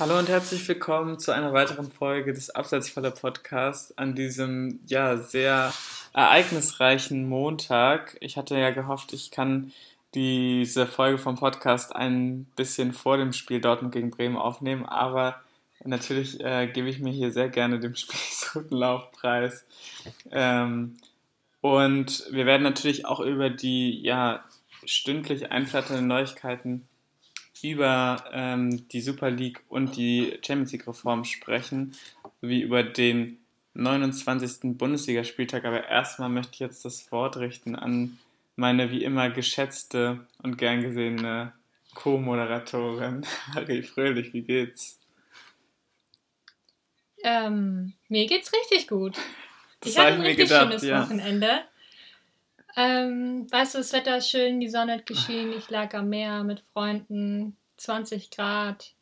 Hallo und herzlich willkommen zu einer weiteren Folge des Abseitsfaller Podcasts an diesem ja sehr ereignisreichen Montag. Ich hatte ja gehofft, ich kann diese Folge vom Podcast ein bisschen vor dem Spiel Dortmund gegen Bremen aufnehmen, aber natürlich äh, gebe ich mir hier sehr gerne dem Spiel so einen Laufpreis. Ähm, und wir werden natürlich auch über die ja stündlich einflatternden Neuigkeiten über ähm, die Super League und die Champions League Reform sprechen, sowie über den 29. Bundesligaspieltag. Aber erstmal möchte ich jetzt das Wort richten an meine wie immer geschätzte und gern gesehene Co-Moderatorin Harry Fröhlich. Wie geht's? Ähm, mir geht's richtig gut. Das ich hatte ein richtig gedacht, schönes ja. Wochenende. Ähm, weißt du, das Wetter ist schön, die Sonne hat geschienen, ich lag am Meer mit Freunden, 20 Grad.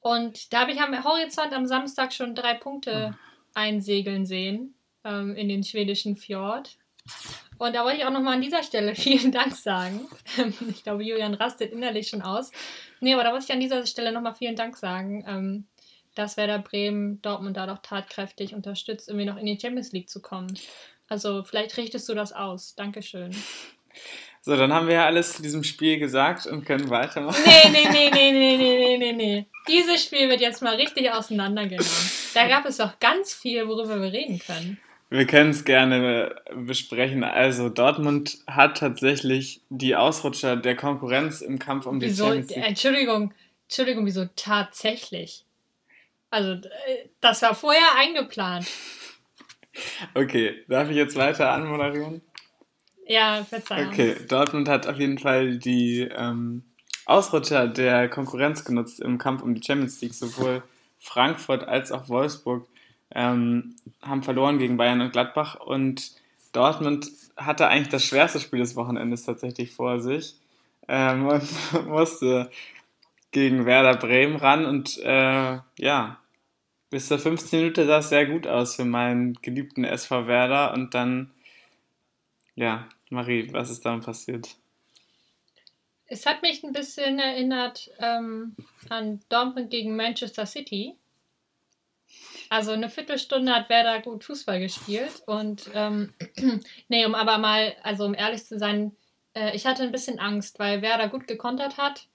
Und da habe ich am Horizont am Samstag schon drei Punkte oh. einsegeln sehen ähm, in den schwedischen Fjord. Und da wollte ich auch nochmal an dieser Stelle vielen Dank sagen. ich glaube, Julian rastet innerlich schon aus. Nee, aber da wollte ich an dieser Stelle nochmal vielen Dank sagen, ähm, dass Werder Bremen Dortmund da doch tatkräftig unterstützt, irgendwie noch in die Champions League zu kommen. Also vielleicht richtest du das aus. Dankeschön. So, dann haben wir ja alles zu diesem Spiel gesagt und können weitermachen. Nee, nee, nee, nee, nee, nee, nee, nee. nee. Dieses Spiel wird jetzt mal richtig auseinandergenommen. Da gab es doch ganz viel, worüber wir reden können. Wir können es gerne besprechen. Also Dortmund hat tatsächlich die Ausrutscher der Konkurrenz im Kampf um die wieso, Champions League. Entschuldigung, Entschuldigung, wieso tatsächlich? Also äh, das war vorher eingeplant. Okay, darf ich jetzt weiter anmoderieren? Ja, Verzeihung. Okay, Dortmund hat auf jeden Fall die ähm, Ausrutscher der Konkurrenz genutzt im Kampf um die Champions League. Sowohl Frankfurt als auch Wolfsburg ähm, haben verloren gegen Bayern und Gladbach und Dortmund hatte eigentlich das schwerste Spiel des Wochenendes tatsächlich vor sich ähm, und musste gegen Werder Bremen ran und äh, ja, bis zur 15 Minute sah es sehr gut aus für meinen geliebten SV Werder und dann, ja, Marie, was ist dann passiert? Es hat mich ein bisschen erinnert ähm, an Dortmund gegen Manchester City. Also eine Viertelstunde hat Werder gut Fußball gespielt und ähm, nee, um aber mal, also um ehrlich zu sein, äh, ich hatte ein bisschen Angst, weil Werder gut gekontert hat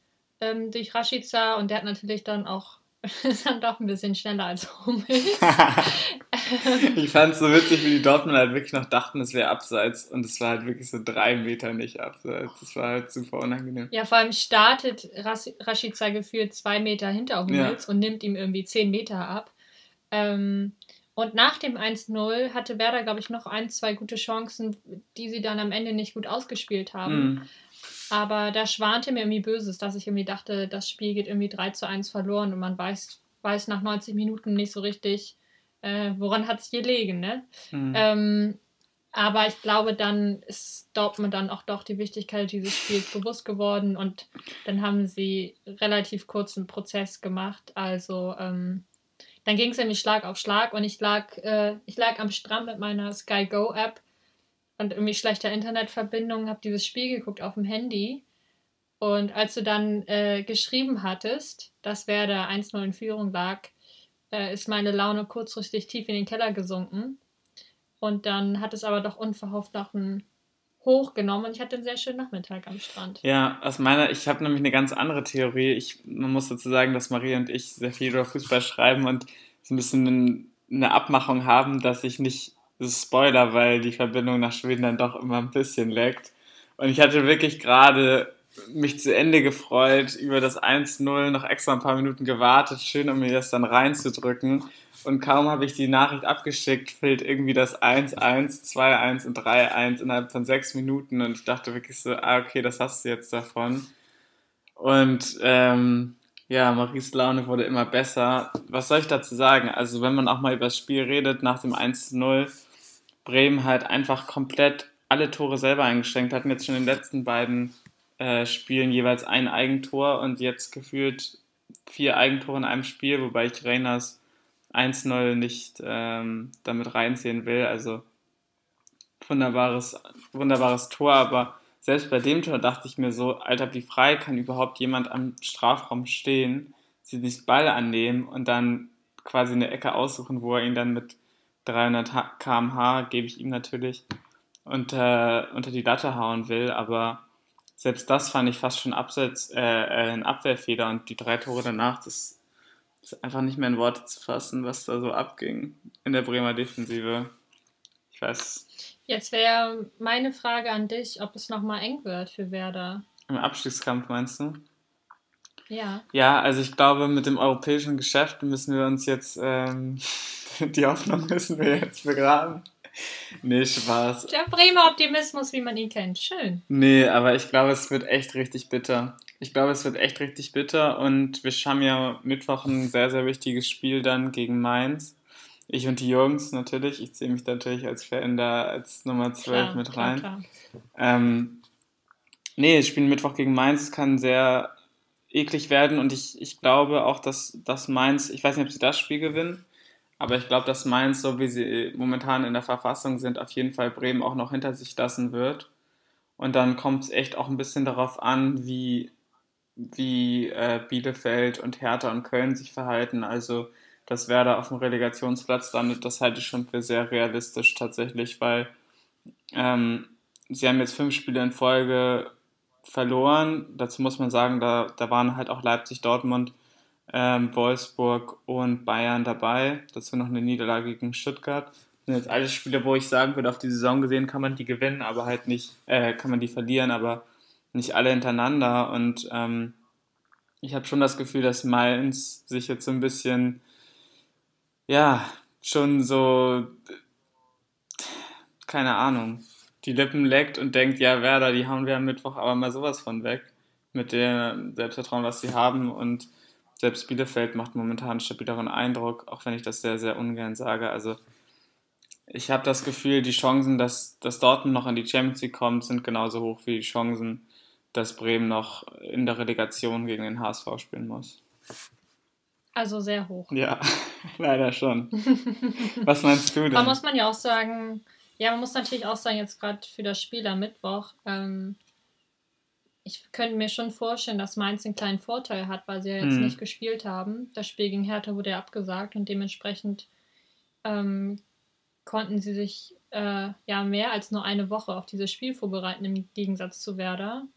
ähm, durch Rashica und der hat natürlich dann auch ist dann doch ein bisschen schneller als Hummels. ich fand es so witzig, wie die Dortmund halt wirklich noch dachten, es wäre abseits und es war halt wirklich so drei Meter nicht abseits. Das war halt super unangenehm. Ja, vor allem startet Rashica gefühlt zwei Meter hinter Hummels ja. und nimmt ihm irgendwie zehn Meter ab. Ähm, und nach dem 1-0 hatte Werder, glaube ich, noch ein, zwei gute Chancen, die sie dann am Ende nicht gut ausgespielt haben. Mhm. Aber da schwante mir irgendwie Böses, dass ich irgendwie dachte, das Spiel geht irgendwie 3 zu 1 verloren und man weiß, weiß nach 90 Minuten nicht so richtig, äh, woran hat es gelegen, ne? Mhm. Ähm, aber ich glaube, dann ist Dortmund dann auch doch die Wichtigkeit dieses Spiels bewusst geworden und dann haben sie relativ kurzen Prozess gemacht. Also ähm, dann ging es nämlich Schlag auf Schlag und ich lag, äh, ich lag am Strand mit meiner Sky Go App und irgendwie schlechter Internetverbindung, habe dieses Spiel geguckt auf dem Handy. Und als du dann äh, geschrieben hattest, dass Werder 1-0 in Führung lag, äh, ist meine Laune kurzfristig tief in den Keller gesunken. Und dann hat es aber doch unverhofft noch einen hochgenommen und ich hatte einen sehr schönen Nachmittag am Strand. Ja, aus meiner, ich habe nämlich eine ganz andere Theorie. Ich, man muss dazu sagen, dass Maria und ich sehr viel über Fußball schreiben und so ein bisschen eine Abmachung haben, dass ich nicht Spoiler, weil die Verbindung nach Schweden dann doch immer ein bisschen leckt. Und ich hatte wirklich gerade mich zu Ende gefreut über das 1-0, noch extra ein paar Minuten gewartet, schön, um mir das dann reinzudrücken. Und kaum habe ich die Nachricht abgeschickt, fällt irgendwie das 1-1, 2-1 und 3-1 innerhalb von sechs Minuten. Und ich dachte wirklich so, ah, okay, das hast du jetzt davon. Und ähm, ja, Maries Laune wurde immer besser. Was soll ich dazu sagen? Also, wenn man auch mal über das Spiel redet, nach dem 1-0, Bremen halt einfach komplett alle Tore selber eingeschränkt. Hatten jetzt schon in den letzten beiden äh, Spielen jeweils ein Eigentor und jetzt gefühlt vier Eigentore in einem Spiel, wobei ich Reiners 1-0 nicht ähm, damit reinziehen will. Also wunderbares, wunderbares Tor, aber selbst bei dem Tor dachte ich mir so, Alter, wie frei kann überhaupt jemand am Strafraum stehen, sie nicht Ball annehmen und dann quasi eine Ecke aussuchen, wo er ihn dann mit 300 km/h, gebe ich ihm natürlich, unter, unter die Latte hauen will. Aber selbst das fand ich fast schon Abseits, äh, äh, ein Abwehrfehler und die drei Tore danach, das ist einfach nicht mehr in Worte zu fassen, was da so abging in der Bremer Defensive. Ich weiß. Jetzt wäre meine Frage an dich, ob es nochmal eng wird für Werder. Im Abstiegskampf meinst du? Ja. Ja, also ich glaube, mit dem europäischen Geschäft müssen wir uns jetzt, ähm, die Hoffnung müssen wir jetzt begraben. Nee, Spaß. Der Bremer Optimismus, wie man ihn kennt. Schön. Nee, aber ich glaube, es wird echt richtig bitter. Ich glaube, es wird echt richtig bitter und wir haben ja Mittwoch ein sehr, sehr wichtiges Spiel dann gegen Mainz. Ich und die Jungs natürlich. Ich zähle mich natürlich als Fan da als Nummer 12 klar, mit rein. Klar, klar. Ähm, nee, wir spielen Mittwoch gegen Mainz. Es kann sehr eklig werden und ich, ich glaube auch, dass, dass Mainz, ich weiß nicht, ob sie das Spiel gewinnen, aber ich glaube, dass Mainz, so wie sie momentan in der Verfassung sind, auf jeden Fall Bremen auch noch hinter sich lassen wird. Und dann kommt es echt auch ein bisschen darauf an, wie, wie äh, Bielefeld und Hertha und Köln sich verhalten. Also, dass Werder auf dem Relegationsplatz landet, das halte ich schon für sehr realistisch tatsächlich, weil ähm, sie haben jetzt fünf Spiele in Folge verloren. Dazu muss man sagen, da, da waren halt auch Leipzig, Dortmund, ähm, Wolfsburg und Bayern dabei. Dazu noch eine Niederlage gegen Stuttgart. Das sind jetzt alles Spiele, wo ich sagen würde, auf die Saison gesehen kann man die gewinnen, aber halt nicht, äh, kann man die verlieren, aber nicht alle hintereinander. Und ähm, ich habe schon das Gefühl, dass Mainz sich jetzt so ein bisschen, ja, schon so, keine Ahnung, die Lippen leckt und denkt, ja, Werder, die hauen wir am Mittwoch aber mal sowas von weg. Mit dem Selbstvertrauen, was sie haben. Und selbst Bielefeld macht momentan einen stabileren Eindruck, auch wenn ich das sehr, sehr ungern sage. Also ich habe das Gefühl, die Chancen, dass, dass Dortmund noch in die Champions League kommt, sind genauso hoch wie die Chancen, dass Bremen noch in der Relegation gegen den HSV spielen muss. Also sehr hoch. Ja, leider schon. Was meinst du denn? Da muss man ja auch sagen, ja, man muss natürlich auch sagen, jetzt gerade für das Spiel am Mittwoch, ähm, ich könnte mir schon vorstellen, dass Mainz einen kleinen Vorteil hat, weil sie ja jetzt mhm. nicht gespielt haben. Das Spiel gegen Hertha wurde ja abgesagt und dementsprechend ähm, konnten sie sich äh, ja mehr als nur eine Woche auf dieses Spiel vorbereiten, im Gegensatz zu Werder.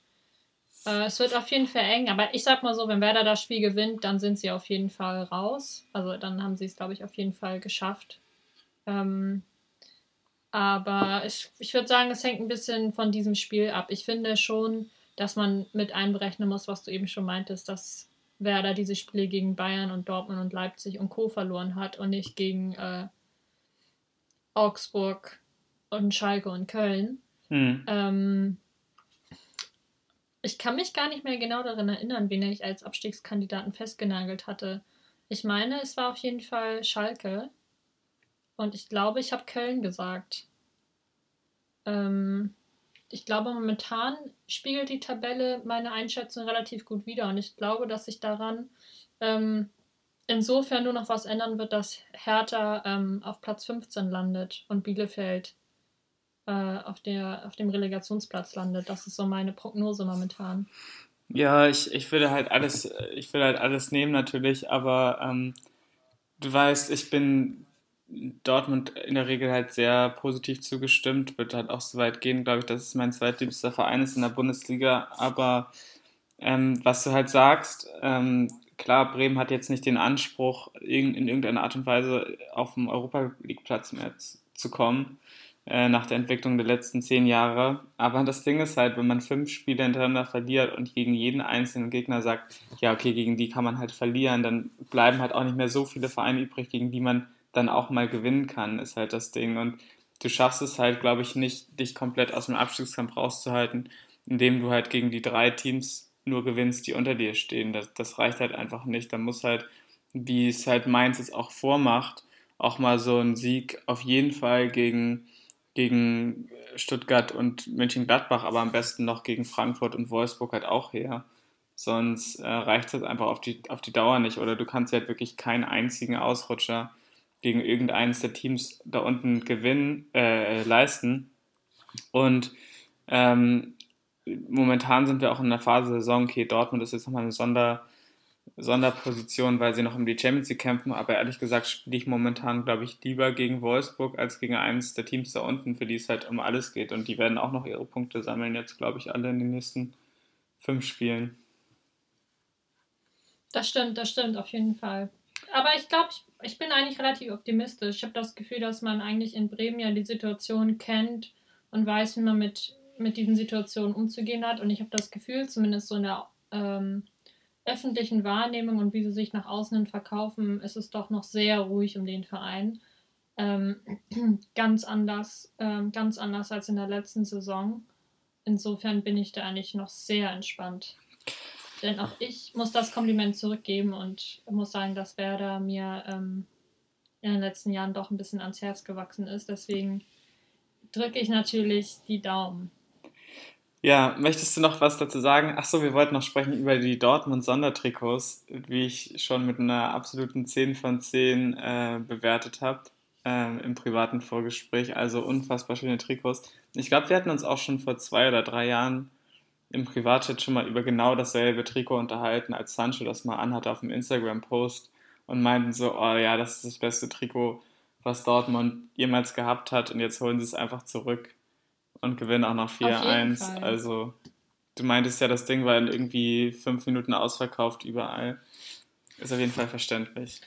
Äh, es wird auf jeden Fall eng, aber ich sag mal so, wenn Werder das Spiel gewinnt, dann sind sie auf jeden Fall raus. Also dann haben sie es, glaube ich, auf jeden Fall geschafft. Ähm, aber ich, ich würde sagen, es hängt ein bisschen von diesem Spiel ab. Ich finde schon, dass man mit einberechnen muss, was du eben schon meintest, dass Werder diese Spiele gegen Bayern und Dortmund und Leipzig und Co. verloren hat und nicht gegen äh, Augsburg und Schalke und Köln. Hm. Ähm, ich kann mich gar nicht mehr genau daran erinnern, wen ich als Abstiegskandidaten festgenagelt hatte. Ich meine, es war auf jeden Fall Schalke. Und ich glaube, ich habe Köln gesagt. Ähm, ich glaube, momentan spiegelt die Tabelle meine Einschätzung relativ gut wider. Und ich glaube, dass sich daran ähm, insofern nur noch was ändern wird, dass Hertha ähm, auf Platz 15 landet und Bielefeld äh, auf, der, auf dem Relegationsplatz landet. Das ist so meine Prognose momentan. Ja, ich, ich würde halt alles, ich will halt alles nehmen natürlich, aber ähm, du weißt, ich bin Dortmund in der Regel halt sehr positiv zugestimmt, wird halt auch so weit gehen, glaube ich, dass es mein zweitliebster Verein ist in der Bundesliga. Aber ähm, was du halt sagst, ähm, klar, Bremen hat jetzt nicht den Anspruch, in, in irgendeiner Art und Weise auf dem Europa League-Platz mehr zu kommen, äh, nach der Entwicklung der letzten zehn Jahre. Aber das Ding ist halt, wenn man fünf Spiele hintereinander verliert und gegen jeden einzelnen Gegner sagt, ja, okay, gegen die kann man halt verlieren, dann bleiben halt auch nicht mehr so viele Vereine übrig, gegen die man dann auch mal gewinnen kann, ist halt das Ding. Und du schaffst es halt, glaube ich, nicht, dich komplett aus dem Abstiegskampf rauszuhalten, indem du halt gegen die drei Teams nur gewinnst, die unter dir stehen. Das, das reicht halt einfach nicht. Da muss halt, wie es halt Mainz es auch vormacht, auch mal so ein Sieg auf jeden Fall gegen, gegen Stuttgart und Mönchengladbach, aber am besten noch gegen Frankfurt und Wolfsburg halt auch her. Sonst äh, reicht es halt einfach auf die, auf die Dauer nicht. Oder du kannst halt wirklich keinen einzigen Ausrutscher gegen irgendeines der Teams da unten gewinnen, äh, leisten. Und ähm, momentan sind wir auch in der Phase der Saison, okay, Dortmund ist jetzt nochmal eine Sonder, Sonderposition, weil sie noch um die Champions League kämpfen. Aber ehrlich gesagt spiele ich momentan, glaube ich, lieber gegen Wolfsburg als gegen eines der Teams da unten, für die es halt um alles geht. Und die werden auch noch ihre Punkte sammeln, jetzt, glaube ich, alle in den nächsten fünf Spielen. Das stimmt, das stimmt, auf jeden Fall. Aber ich glaube, ich, ich bin eigentlich relativ optimistisch. Ich habe das Gefühl, dass man eigentlich in Bremen ja die Situation kennt und weiß, wie man mit, mit diesen Situationen umzugehen hat. Und ich habe das Gefühl, zumindest so in der ähm, öffentlichen Wahrnehmung und wie sie sich nach außen hin verkaufen, ist es doch noch sehr ruhig um den Verein. Ähm, ganz anders, ähm, ganz anders als in der letzten Saison. Insofern bin ich da eigentlich noch sehr entspannt. Denn auch ich muss das Kompliment zurückgeben und muss sagen, dass Werder mir ähm, in den letzten Jahren doch ein bisschen ans Herz gewachsen ist. Deswegen drücke ich natürlich die Daumen. Ja, möchtest du noch was dazu sagen? Achso, wir wollten noch sprechen über die Dortmund-Sondertrikots, wie ich schon mit einer absoluten 10 von 10 äh, bewertet habe äh, im privaten Vorgespräch. Also unfassbar schöne Trikots. Ich glaube, wir hatten uns auch schon vor zwei oder drei Jahren im Privatchat schon mal über genau dasselbe Trikot unterhalten, als Sancho das mal anhatte auf dem Instagram-Post und meinten so, oh ja, das ist das beste Trikot, was Dortmund jemals gehabt hat und jetzt holen sie es einfach zurück und gewinnen auch noch 4-1. Also, du meintest ja, das Ding war in irgendwie fünf Minuten ausverkauft überall. Ist auf jeden Fall verständlich.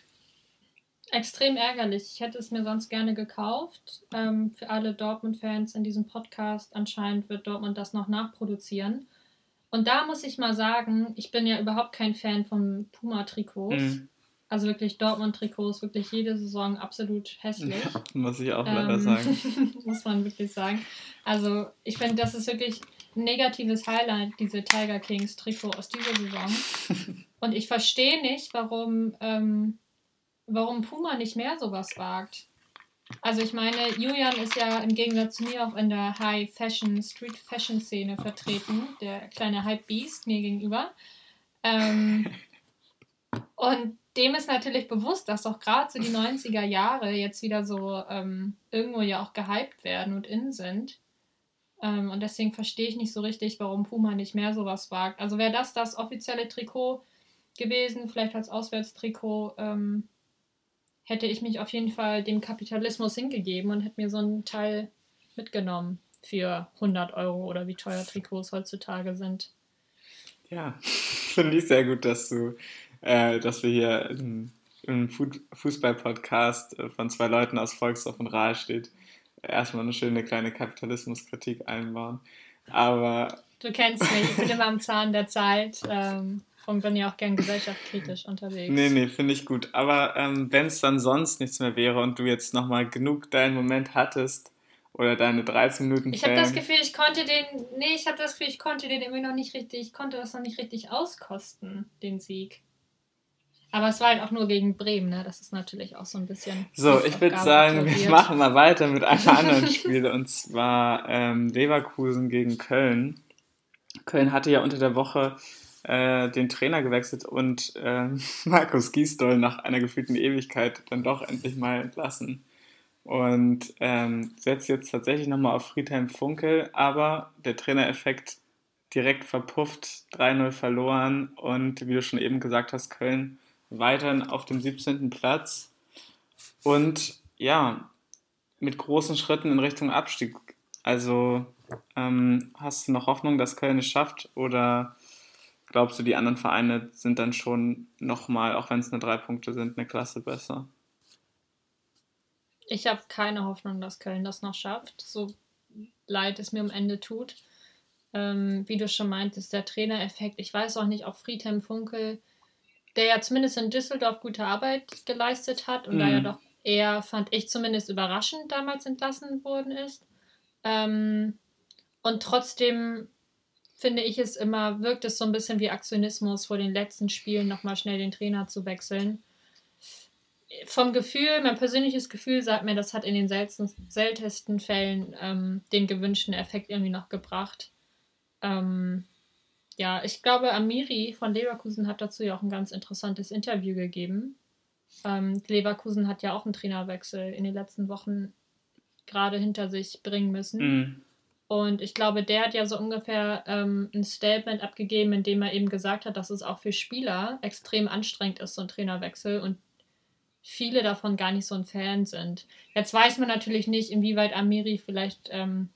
Extrem ärgerlich. Ich hätte es mir sonst gerne gekauft. Ähm, für alle Dortmund-Fans in diesem Podcast. Anscheinend wird Dortmund das noch nachproduzieren. Und da muss ich mal sagen, ich bin ja überhaupt kein Fan von Puma-Trikots. Mhm. Also wirklich Dortmund-Trikots, wirklich jede Saison absolut hässlich. Ja, muss ich auch leider ähm, sagen. muss man wirklich sagen. Also ich finde, das ist wirklich ein negatives Highlight, diese Tiger Kings Trikot aus dieser Saison. Und ich verstehe nicht, warum, ähm, warum Puma nicht mehr sowas wagt. Also ich meine, Julian ist ja im Gegensatz zu mir auch in der High Fashion, Street Fashion Szene vertreten, der kleine Hype Beast mir gegenüber. Ähm, und dem ist natürlich bewusst, dass doch gerade so die 90er Jahre jetzt wieder so ähm, irgendwo ja auch gehypt werden und in sind. Ähm, und deswegen verstehe ich nicht so richtig, warum Puma nicht mehr sowas wagt. Also wäre das das offizielle Trikot gewesen, vielleicht als Auswärtstrikot, ähm, hätte ich mich auf jeden Fall dem Kapitalismus hingegeben und hätte mir so einen Teil mitgenommen für 100 Euro oder wie teuer Trikots heutzutage sind. Ja, finde ich sehr gut, dass du äh, dass wir hier im, im Fußball-Podcast äh, von zwei Leuten aus Volksdorf und Rahl steht, erstmal eine schöne kleine Kapitalismuskritik einbauen. Aber. Du kennst mich, ich bin immer am Zahn der Zeit. Ähm, und bin ja auch gern gesellschaftskritisch unterwegs. Nee, nee, finde ich gut. Aber ähm, wenn es dann sonst nichts mehr wäre und du jetzt nochmal genug deinen Moment hattest oder deine 13 Minuten Ich habe das Gefühl, ich konnte den, nee, ich habe das Gefühl, ich konnte den irgendwie noch nicht richtig, ich konnte das noch nicht richtig auskosten, den Sieg. Aber es war halt auch nur gegen Bremen, ne? Das ist natürlich auch so ein bisschen. So, ich würde sagen, wir machen mal weiter mit einem anderen Spiel und zwar ähm, Leverkusen gegen Köln. Köln hatte ja unter der Woche äh, den Trainer gewechselt und äh, Markus Giesdoll nach einer gefühlten Ewigkeit dann doch endlich mal entlassen. Und ähm, setzt jetzt tatsächlich nochmal auf Friedhelm Funkel, aber der Trainereffekt direkt verpufft, 3-0 verloren und wie du schon eben gesagt hast, Köln weiterhin auf dem 17. Platz und ja, mit großen Schritten in Richtung Abstieg. Also ähm, hast du noch Hoffnung, dass Köln es schafft oder glaubst du, die anderen Vereine sind dann schon nochmal, auch wenn es nur drei Punkte sind, eine Klasse besser? Ich habe keine Hoffnung, dass Köln das noch schafft, so leid es mir am Ende tut. Ähm, wie du schon meintest, der Trainereffekt. Ich weiß auch nicht, ob Friedhelm Funkel der ja zumindest in Düsseldorf gute Arbeit geleistet hat und mhm. da ja mhm. doch eher, fand ich zumindest überraschend, damals entlassen worden ist. Ähm, und trotzdem finde ich es immer, wirkt es so ein bisschen wie Aktionismus vor den letzten Spielen nochmal schnell den Trainer zu wechseln. Vom Gefühl, mein persönliches Gefühl sagt mir, das hat in den seltensten, seltensten Fällen ähm, den gewünschten Effekt irgendwie noch gebracht. Ähm, ja, ich glaube, Amiri von Leverkusen hat dazu ja auch ein ganz interessantes Interview gegeben. Ähm, Leverkusen hat ja auch einen Trainerwechsel in den letzten Wochen gerade hinter sich bringen müssen. Mhm. Und ich glaube, der hat ja so ungefähr ähm, ein Statement abgegeben, in dem er eben gesagt hat, dass es auch für Spieler extrem anstrengend ist, so ein Trainerwechsel und viele davon gar nicht so ein Fan sind. Jetzt weiß man natürlich nicht, inwieweit Amiri vielleicht ähm,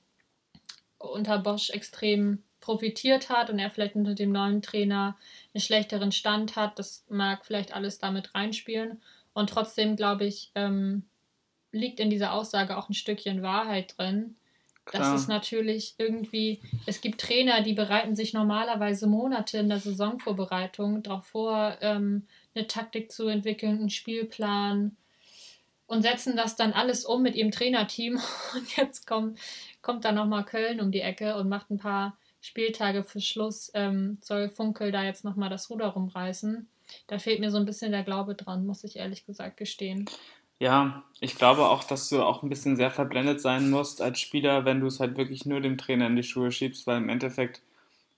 unter Bosch extrem profitiert hat und er vielleicht unter dem neuen Trainer einen schlechteren Stand hat. Das mag vielleicht alles damit reinspielen. Und trotzdem, glaube ich, ähm, liegt in dieser Aussage auch ein Stückchen Wahrheit drin. Klar. Das ist natürlich irgendwie, es gibt Trainer, die bereiten sich normalerweise Monate in der Saisonvorbereitung darauf vor, ähm, eine Taktik zu entwickeln, einen Spielplan und setzen das dann alles um mit ihrem Trainerteam. Und jetzt kommt, kommt dann nochmal Köln um die Ecke und macht ein paar Spieltage für Schluss, ähm, soll Funkel da jetzt nochmal das Ruder rumreißen. Da fehlt mir so ein bisschen der Glaube dran, muss ich ehrlich gesagt gestehen. Ja, ich glaube auch, dass du auch ein bisschen sehr verblendet sein musst als Spieler, wenn du es halt wirklich nur dem Trainer in die Schuhe schiebst, weil im Endeffekt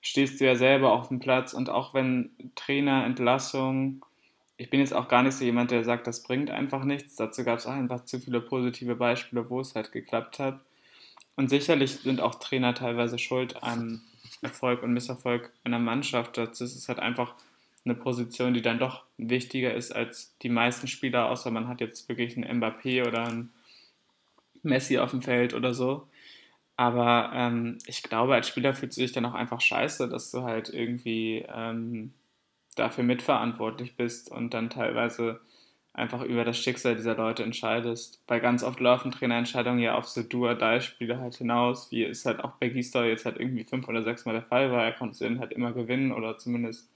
stehst du ja selber auf dem Platz und auch wenn Trainerentlassung, ich bin jetzt auch gar nicht so jemand, der sagt, das bringt einfach nichts. Dazu gab es einfach zu viele positive Beispiele, wo es halt geklappt hat. Und sicherlich sind auch Trainer teilweise schuld an Erfolg und Misserfolg einer Mannschaft. Das ist halt einfach eine Position, die dann doch wichtiger ist als die meisten Spieler, außer man hat jetzt wirklich einen Mbappé oder einen Messi auf dem Feld oder so. Aber ähm, ich glaube, als Spieler fühlst du dich dann auch einfach scheiße, dass du halt irgendwie ähm, dafür mitverantwortlich bist und dann teilweise einfach über das Schicksal dieser Leute entscheidest. Weil ganz oft laufen Trainerentscheidungen ja auf so Do-or-Die-Spiele halt hinaus, wie es halt auch bei Gisdol jetzt halt irgendwie fünf oder sechs Mal der Fall war. Er konnte es dann halt immer gewinnen oder zumindest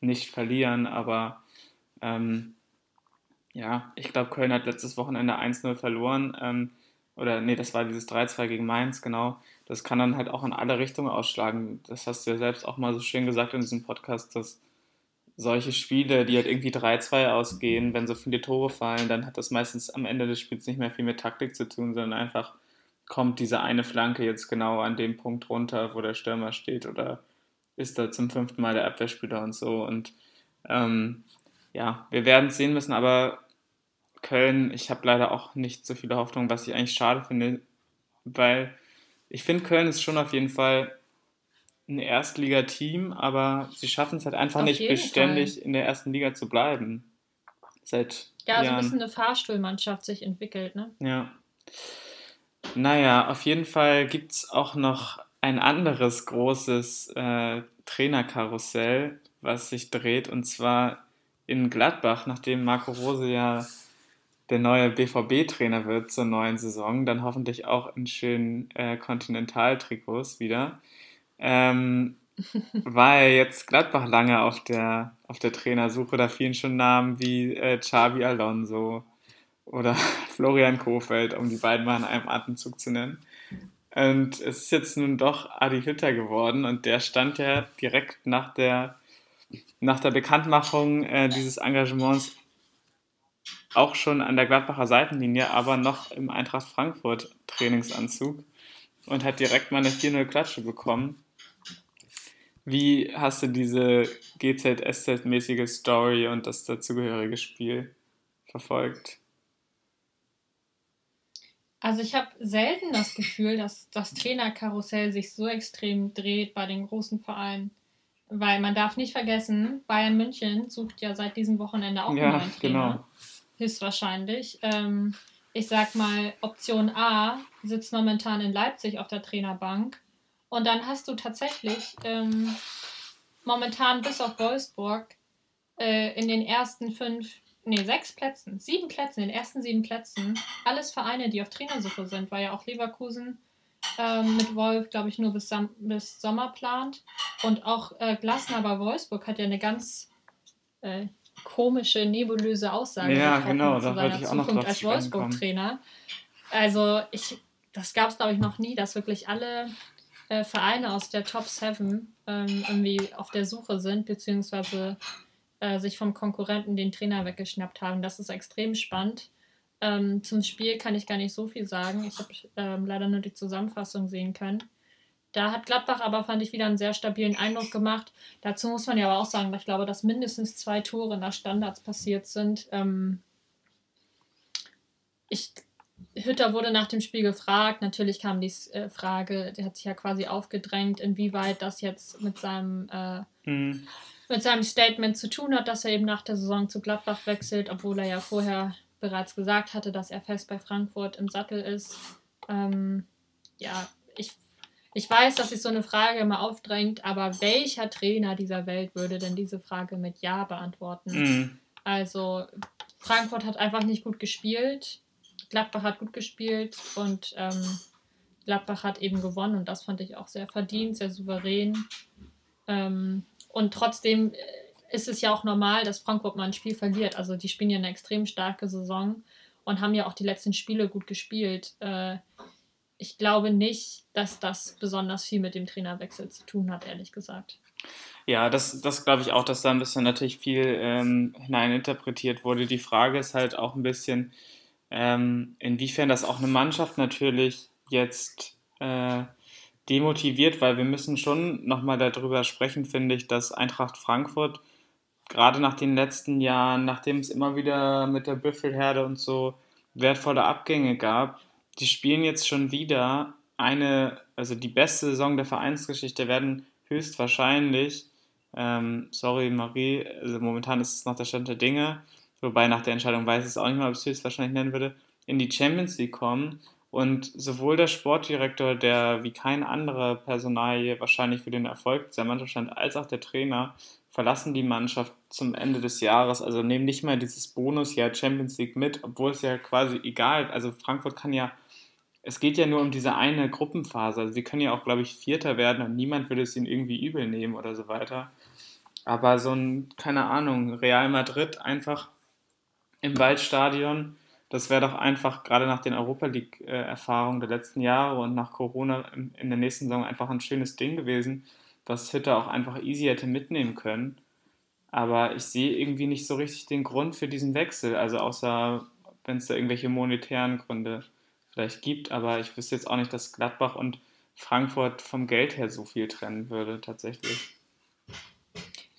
nicht verlieren, aber ähm, ja, ich glaube, Köln hat letztes Wochenende 1-0 verloren. Ähm, oder nee, das war dieses 3-2 gegen Mainz, genau. Das kann dann halt auch in alle Richtungen ausschlagen. Das hast du ja selbst auch mal so schön gesagt in diesem Podcast, dass solche Spiele, die halt irgendwie 3-2 ausgehen, wenn so viele Tore fallen, dann hat das meistens am Ende des Spiels nicht mehr viel mit Taktik zu tun, sondern einfach kommt diese eine Flanke jetzt genau an dem Punkt runter, wo der Stürmer steht oder ist da zum fünften Mal der Abwehrspieler und so. Und ähm, ja, wir werden es sehen müssen, aber Köln, ich habe leider auch nicht so viele Hoffnungen, was ich eigentlich schade finde, weil ich finde, Köln ist schon auf jeden Fall ein Erstligateam, aber sie schaffen es halt einfach auf nicht beständig Fall. in der ersten Liga zu bleiben. Seit ja, also Jahren. ein bisschen eine Fahrstuhlmannschaft sich entwickelt, ne? Ja. Naja, auf jeden Fall gibt es auch noch ein anderes großes äh, Trainerkarussell, was sich dreht, und zwar in Gladbach, nachdem Marco Rose ja der neue BVB-Trainer wird zur neuen Saison, dann hoffentlich auch in schönen äh, Kontinentaltrikots wieder. Ähm, war er jetzt Gladbach lange auf der, auf der Trainersuche. Da fielen schon Namen wie äh, Xavi Alonso oder Florian Kofeld, um die beiden mal in einem Atemzug zu nennen. Und es ist jetzt nun doch Adi Hütter geworden und der stand ja direkt nach der, nach der Bekanntmachung äh, dieses Engagements auch schon an der Gladbacher Seitenlinie, aber noch im Eintracht Frankfurt Trainingsanzug und hat direkt mal eine 4-0-Klatsche bekommen. Wie hast du diese GZSZ-mäßige Story und das dazugehörige Spiel verfolgt? Also ich habe selten das Gefühl, dass das Trainerkarussell sich so extrem dreht bei den großen Vereinen. Weil man darf nicht vergessen, Bayern München sucht ja seit diesem Wochenende auch ja, einen neuen Trainer. Genau. Höchstwahrscheinlich. Ähm, ich sag mal, Option A sitzt momentan in Leipzig auf der Trainerbank. Und dann hast du tatsächlich ähm, momentan bis auf Wolfsburg äh, in den ersten fünf nee, sechs Plätzen, sieben Plätzen, in den ersten sieben Plätzen, alles Vereine, die auf Trainersuche sind, weil ja auch Leverkusen ähm, mit Wolf, glaube ich, nur bis, bis Sommer plant. Und auch äh, Glasner bei Wolfsburg hat ja eine ganz äh, komische, nebulöse Aussage ja, genau, zu seiner Zukunft als Wolfsburg-Trainer. Also ich, das gab es, glaube ich, noch nie, dass wirklich alle äh, Vereine aus der Top 7 ähm, irgendwie auf der Suche sind, beziehungsweise äh, sich vom Konkurrenten den Trainer weggeschnappt haben. Das ist extrem spannend. Ähm, zum Spiel kann ich gar nicht so viel sagen. Ich habe ähm, leider nur die Zusammenfassung sehen können. Da hat Gladbach aber, fand ich, wieder einen sehr stabilen Eindruck gemacht. Dazu muss man ja aber auch sagen, ich glaube, dass mindestens zwei Tore nach Standards passiert sind. Ähm, ich Hütter wurde nach dem Spiel gefragt. Natürlich kam die äh, Frage, der hat sich ja quasi aufgedrängt, inwieweit das jetzt mit seinem, äh, mhm. Mit seinem Statement zu tun hat, dass er eben nach der Saison zu Gladbach wechselt, obwohl er ja vorher bereits gesagt hatte, dass er fest bei Frankfurt im Sattel ist. Ähm, ja, ich, ich weiß, dass sich so eine Frage immer aufdrängt, aber welcher Trainer dieser Welt würde denn diese Frage mit Ja beantworten? Mhm. Also Frankfurt hat einfach nicht gut gespielt, Gladbach hat gut gespielt und ähm, Gladbach hat eben gewonnen und das fand ich auch sehr verdient, sehr souverän. Ähm, und trotzdem äh, ist es ja auch normal, dass Frankfurt mal ein Spiel verliert. Also die spielen ja eine extrem starke Saison und haben ja auch die letzten Spiele gut gespielt. Äh, ich glaube nicht, dass das besonders viel mit dem Trainerwechsel zu tun hat, ehrlich gesagt. Ja, das, das glaube ich auch, dass da ein bisschen natürlich viel ähm, hineininterpretiert wurde. Die Frage ist halt auch ein bisschen, ähm, inwiefern das auch eine Mannschaft natürlich jetzt äh, demotiviert, weil wir müssen schon nochmal darüber sprechen, finde ich, dass Eintracht Frankfurt gerade nach den letzten Jahren, nachdem es immer wieder mit der Büffelherde und so wertvolle Abgänge gab, die spielen jetzt schon wieder eine, also die beste Saison der Vereinsgeschichte werden höchstwahrscheinlich, ähm, sorry Marie, also momentan ist es noch der Stand der Dinge, wobei nach der Entscheidung weiß ich es auch nicht mal, ob ich es höchstwahrscheinlich nennen würde, in die Champions League kommen und sowohl der Sportdirektor, der wie kein anderer Personalie wahrscheinlich für den Erfolg der Mannschaft stand, als auch der Trainer verlassen die Mannschaft zum Ende des Jahres, also nehmen nicht mal dieses Bonusjahr Champions League mit, obwohl es ja quasi egal, also Frankfurt kann ja, es geht ja nur um diese eine Gruppenphase, also sie können ja auch, glaube ich, Vierter werden und niemand würde es ihnen irgendwie übel nehmen oder so weiter. Aber so ein, keine Ahnung, Real Madrid einfach im Waldstadion, das wäre doch einfach gerade nach den Europa League-Erfahrungen der letzten Jahre und nach Corona in der nächsten Saison einfach ein schönes Ding gewesen was Hitter auch einfach easy hätte mitnehmen können. Aber ich sehe irgendwie nicht so richtig den Grund für diesen Wechsel. Also außer wenn es da irgendwelche monetären Gründe vielleicht gibt. Aber ich wüsste jetzt auch nicht, dass Gladbach und Frankfurt vom Geld her so viel trennen würde tatsächlich.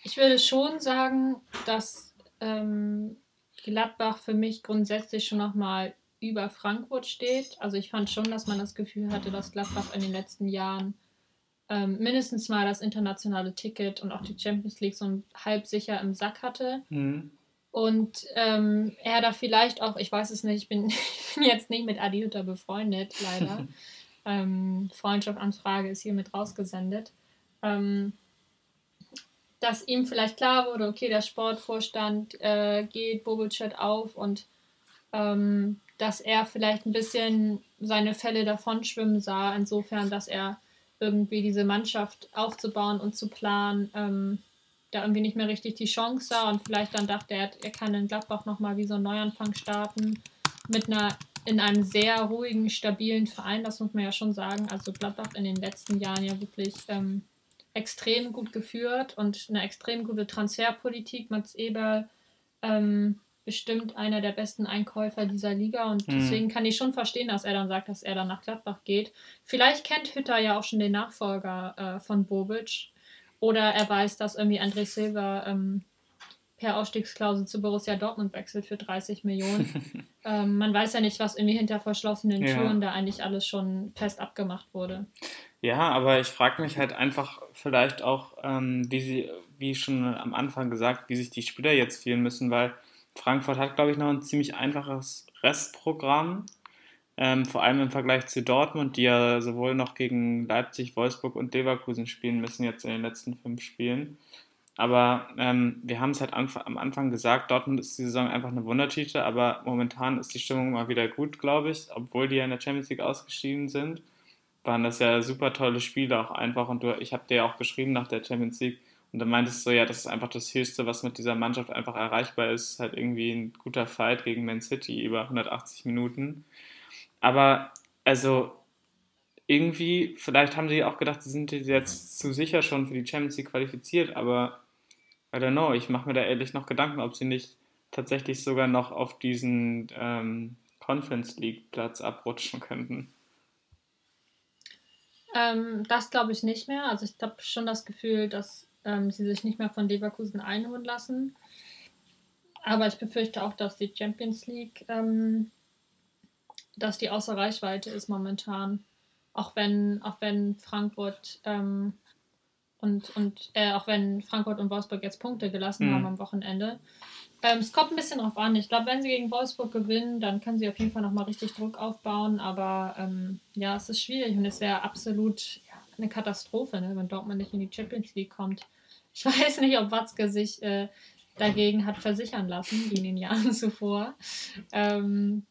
Ich würde schon sagen, dass ähm, Gladbach für mich grundsätzlich schon nochmal über Frankfurt steht. Also ich fand schon, dass man das Gefühl hatte, dass Gladbach in den letzten Jahren ähm, mindestens mal das internationale Ticket und auch die Champions League so halb sicher im Sack hatte. Mhm. Und ähm, er da vielleicht auch, ich weiß es nicht, ich bin, ich bin jetzt nicht mit Adi Hütter befreundet, leider. ähm, Freundschaftsanfrage ist hiermit rausgesendet. Ähm, dass ihm vielleicht klar wurde, okay, der Sportvorstand äh, geht, Bobic auf und ähm, dass er vielleicht ein bisschen seine Fälle davon schwimmen sah, insofern, dass er irgendwie diese Mannschaft aufzubauen und zu planen, ähm, da irgendwie nicht mehr richtig die Chance sah und vielleicht dann dachte er, er kann in Gladbach nochmal wie so einen Neuanfang starten mit einer in einem sehr ruhigen, stabilen Verein, das muss man ja schon sagen. Also Gladbach in den letzten Jahren ja wirklich ähm, extrem gut geführt und eine extrem gute Transferpolitik. Mats Eberl ähm, bestimmt einer der besten Einkäufer dieser Liga und mhm. deswegen kann ich schon verstehen, dass er dann sagt, dass er dann nach Gladbach geht. Vielleicht kennt Hütter ja auch schon den Nachfolger äh, von Bobic oder er weiß, dass irgendwie André Silva ähm, per Ausstiegsklausel zu Borussia Dortmund wechselt für 30 Millionen. ähm, man weiß ja nicht, was irgendwie hinter verschlossenen ja. Türen da eigentlich alles schon fest abgemacht wurde. Ja, aber ich frage mich halt einfach vielleicht auch, ähm, wie sie, wie schon am Anfang gesagt, wie sich die Spieler jetzt fühlen müssen, weil Frankfurt hat, glaube ich, noch ein ziemlich einfaches Restprogramm. Ähm, vor allem im Vergleich zu Dortmund, die ja sowohl noch gegen Leipzig, Wolfsburg und Leverkusen spielen müssen, jetzt in den letzten fünf Spielen. Aber ähm, wir haben es halt am Anfang gesagt, Dortmund ist die Saison einfach eine Wundertüte, aber momentan ist die Stimmung mal wieder gut, glaube ich, obwohl die ja in der Champions League ausgeschieden sind. Waren das ja super tolle Spiele auch einfach und du, ich habe dir ja auch geschrieben nach der Champions League, und dann meintest du ja, das ist einfach das Höchste, was mit dieser Mannschaft einfach erreichbar ist, halt irgendwie ein guter Fight gegen Man City über 180 Minuten. Aber also irgendwie, vielleicht haben sie auch gedacht, sie sind jetzt zu sicher schon für die Champions League qualifiziert, aber I don't know, ich mache mir da ehrlich noch Gedanken, ob sie nicht tatsächlich sogar noch auf diesen ähm, Conference League Platz abrutschen könnten. Ähm, das glaube ich nicht mehr. Also ich habe schon das Gefühl, dass ähm, sie sich nicht mehr von Leverkusen einholen lassen. Aber ich befürchte auch, dass die Champions League ähm, dass die außer Reichweite ist momentan. Auch wenn, auch wenn Frankfurt ähm, und, und äh, auch wenn Frankfurt und Wolfsburg jetzt Punkte gelassen mhm. haben am Wochenende. Ähm, es kommt ein bisschen drauf an. Ich glaube, wenn sie gegen Wolfsburg gewinnen, dann können sie auf jeden Fall nochmal richtig Druck aufbauen. Aber ähm, ja, es ist schwierig und es wäre absolut ja, eine Katastrophe, ne, wenn Dortmund nicht in die Champions League kommt. Ich weiß nicht, ob Watzke sich äh, dagegen hat versichern lassen, wie in den Jahren zuvor. Ähm,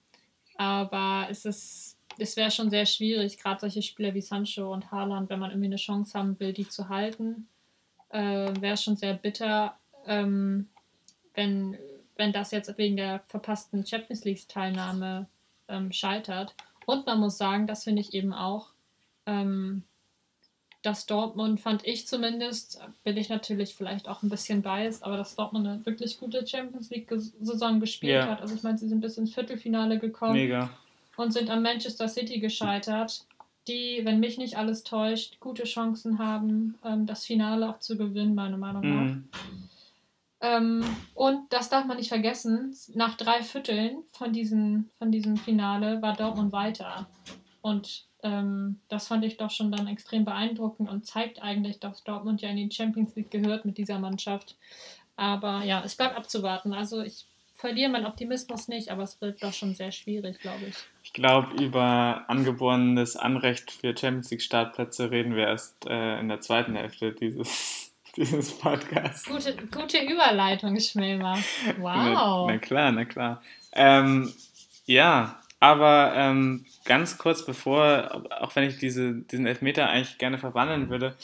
aber es ist es wäre schon sehr schwierig, gerade solche Spieler wie Sancho und Haaland, wenn man irgendwie eine Chance haben will, die zu halten, äh, wäre schon sehr bitter, ähm, wenn, wenn das jetzt wegen der verpassten Champions League-Teilnahme ähm, scheitert. Und man muss sagen, das finde ich eben auch, ähm, dass Dortmund, fand ich zumindest, bin ich natürlich vielleicht auch ein bisschen biased, aber dass Dortmund eine wirklich gute Champions League-Saison gespielt yeah. hat. Also ich meine, sie sind bis ins Viertelfinale gekommen. Mega und sind an Manchester City gescheitert, die, wenn mich nicht alles täuscht, gute Chancen haben, ähm, das Finale auch zu gewinnen, meiner Meinung nach. Mhm. Ähm, und das darf man nicht vergessen, nach drei Vierteln von, diesen, von diesem Finale war Dortmund weiter. Und ähm, das fand ich doch schon dann extrem beeindruckend und zeigt eigentlich, dass Dortmund ja in die Champions League gehört mit dieser Mannschaft. Aber ja, es bleibt abzuwarten. Also ich verliere meinen Optimismus nicht, aber es wird doch schon sehr schwierig, glaube ich. Ich glaube, über angeborenes Anrecht für Champions League Startplätze reden wir erst äh, in der zweiten Hälfte dieses, dieses Podcasts. Gute, gute Überleitung, Schmelmer. Wow. Na, na, klar, na klar. Ähm, ja, aber ähm, ganz kurz bevor, auch wenn ich diese, diesen Elfmeter eigentlich gerne verwandeln würde,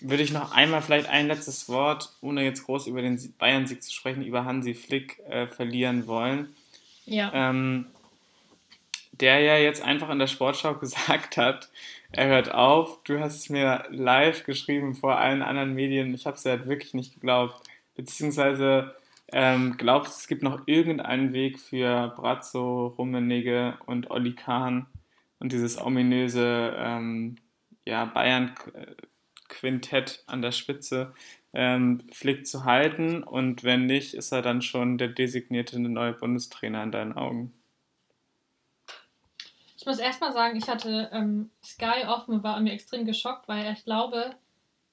würde ich noch einmal vielleicht ein letztes Wort, ohne jetzt groß über den Bayern-Sieg zu sprechen, über Hansi Flick äh, verlieren wollen. Ja. Ähm, der ja jetzt einfach in der Sportschau gesagt hat, er hört auf. Du hast es mir live geschrieben vor allen anderen Medien. Ich habe es ja halt wirklich nicht geglaubt. Beziehungsweise ähm, glaubst du, es gibt noch irgendeinen Weg für Brazzo, Rummenigge und Olli Kahn und dieses ominöse ähm, ja, Bayern-Quintett an der Spitze ähm, Flick zu halten? Und wenn nicht, ist er dann schon der designierte neue Bundestrainer in deinen Augen? Ich muss erstmal sagen, ich hatte ähm, Sky offen und war mir extrem geschockt, weil ich glaube,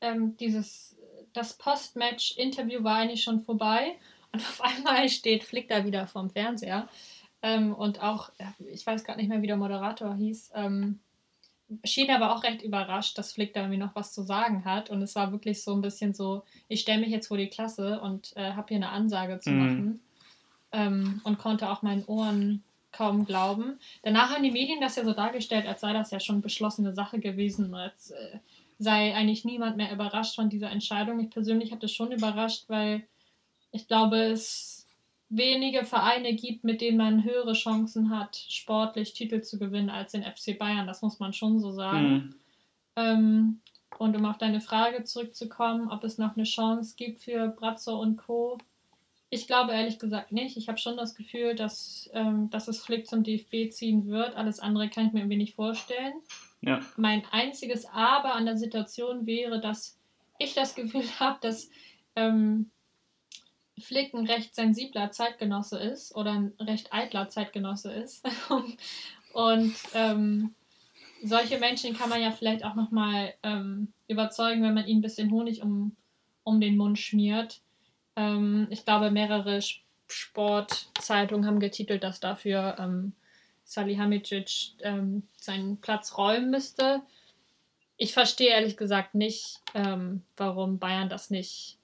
ähm, dieses, das Post-Match-Interview war eigentlich schon vorbei und auf einmal steht Flick da wieder vorm Fernseher. Ähm, und auch, ich weiß gerade nicht mehr, wie der Moderator hieß, ähm, schien aber auch recht überrascht, dass Flick da irgendwie noch was zu sagen hat. Und es war wirklich so ein bisschen so, ich stelle mich jetzt vor die Klasse und äh, habe hier eine Ansage zu mhm. machen. Ähm, und konnte auch meinen Ohren kaum glauben. Danach haben die Medien das ja so dargestellt, als sei das ja schon beschlossene Sache gewesen, als äh, sei eigentlich niemand mehr überrascht von dieser Entscheidung. Ich persönlich habe das schon überrascht, weil ich glaube, es wenige Vereine gibt, mit denen man höhere Chancen hat, sportlich Titel zu gewinnen als den FC Bayern. Das muss man schon so sagen. Mhm. Ähm, und um auf deine Frage zurückzukommen, ob es noch eine Chance gibt für Brazzo und Co., ich glaube ehrlich gesagt nicht. Ich habe schon das Gefühl, dass, ähm, dass es Flick zum DFB ziehen wird. Alles andere kann ich mir irgendwie nicht vorstellen. Ja. Mein einziges Aber an der Situation wäre, dass ich das Gefühl habe, dass ähm, Flick ein recht sensibler Zeitgenosse ist oder ein recht eitler Zeitgenosse ist. Und ähm, solche Menschen kann man ja vielleicht auch nochmal ähm, überzeugen, wenn man ihnen ein bisschen Honig um, um den Mund schmiert. Ähm, ich glaube, mehrere Sportzeitungen haben getitelt, dass dafür ähm, Salihamidzic ähm, seinen Platz räumen müsste. Ich verstehe ehrlich gesagt nicht, ähm, warum Bayern das nicht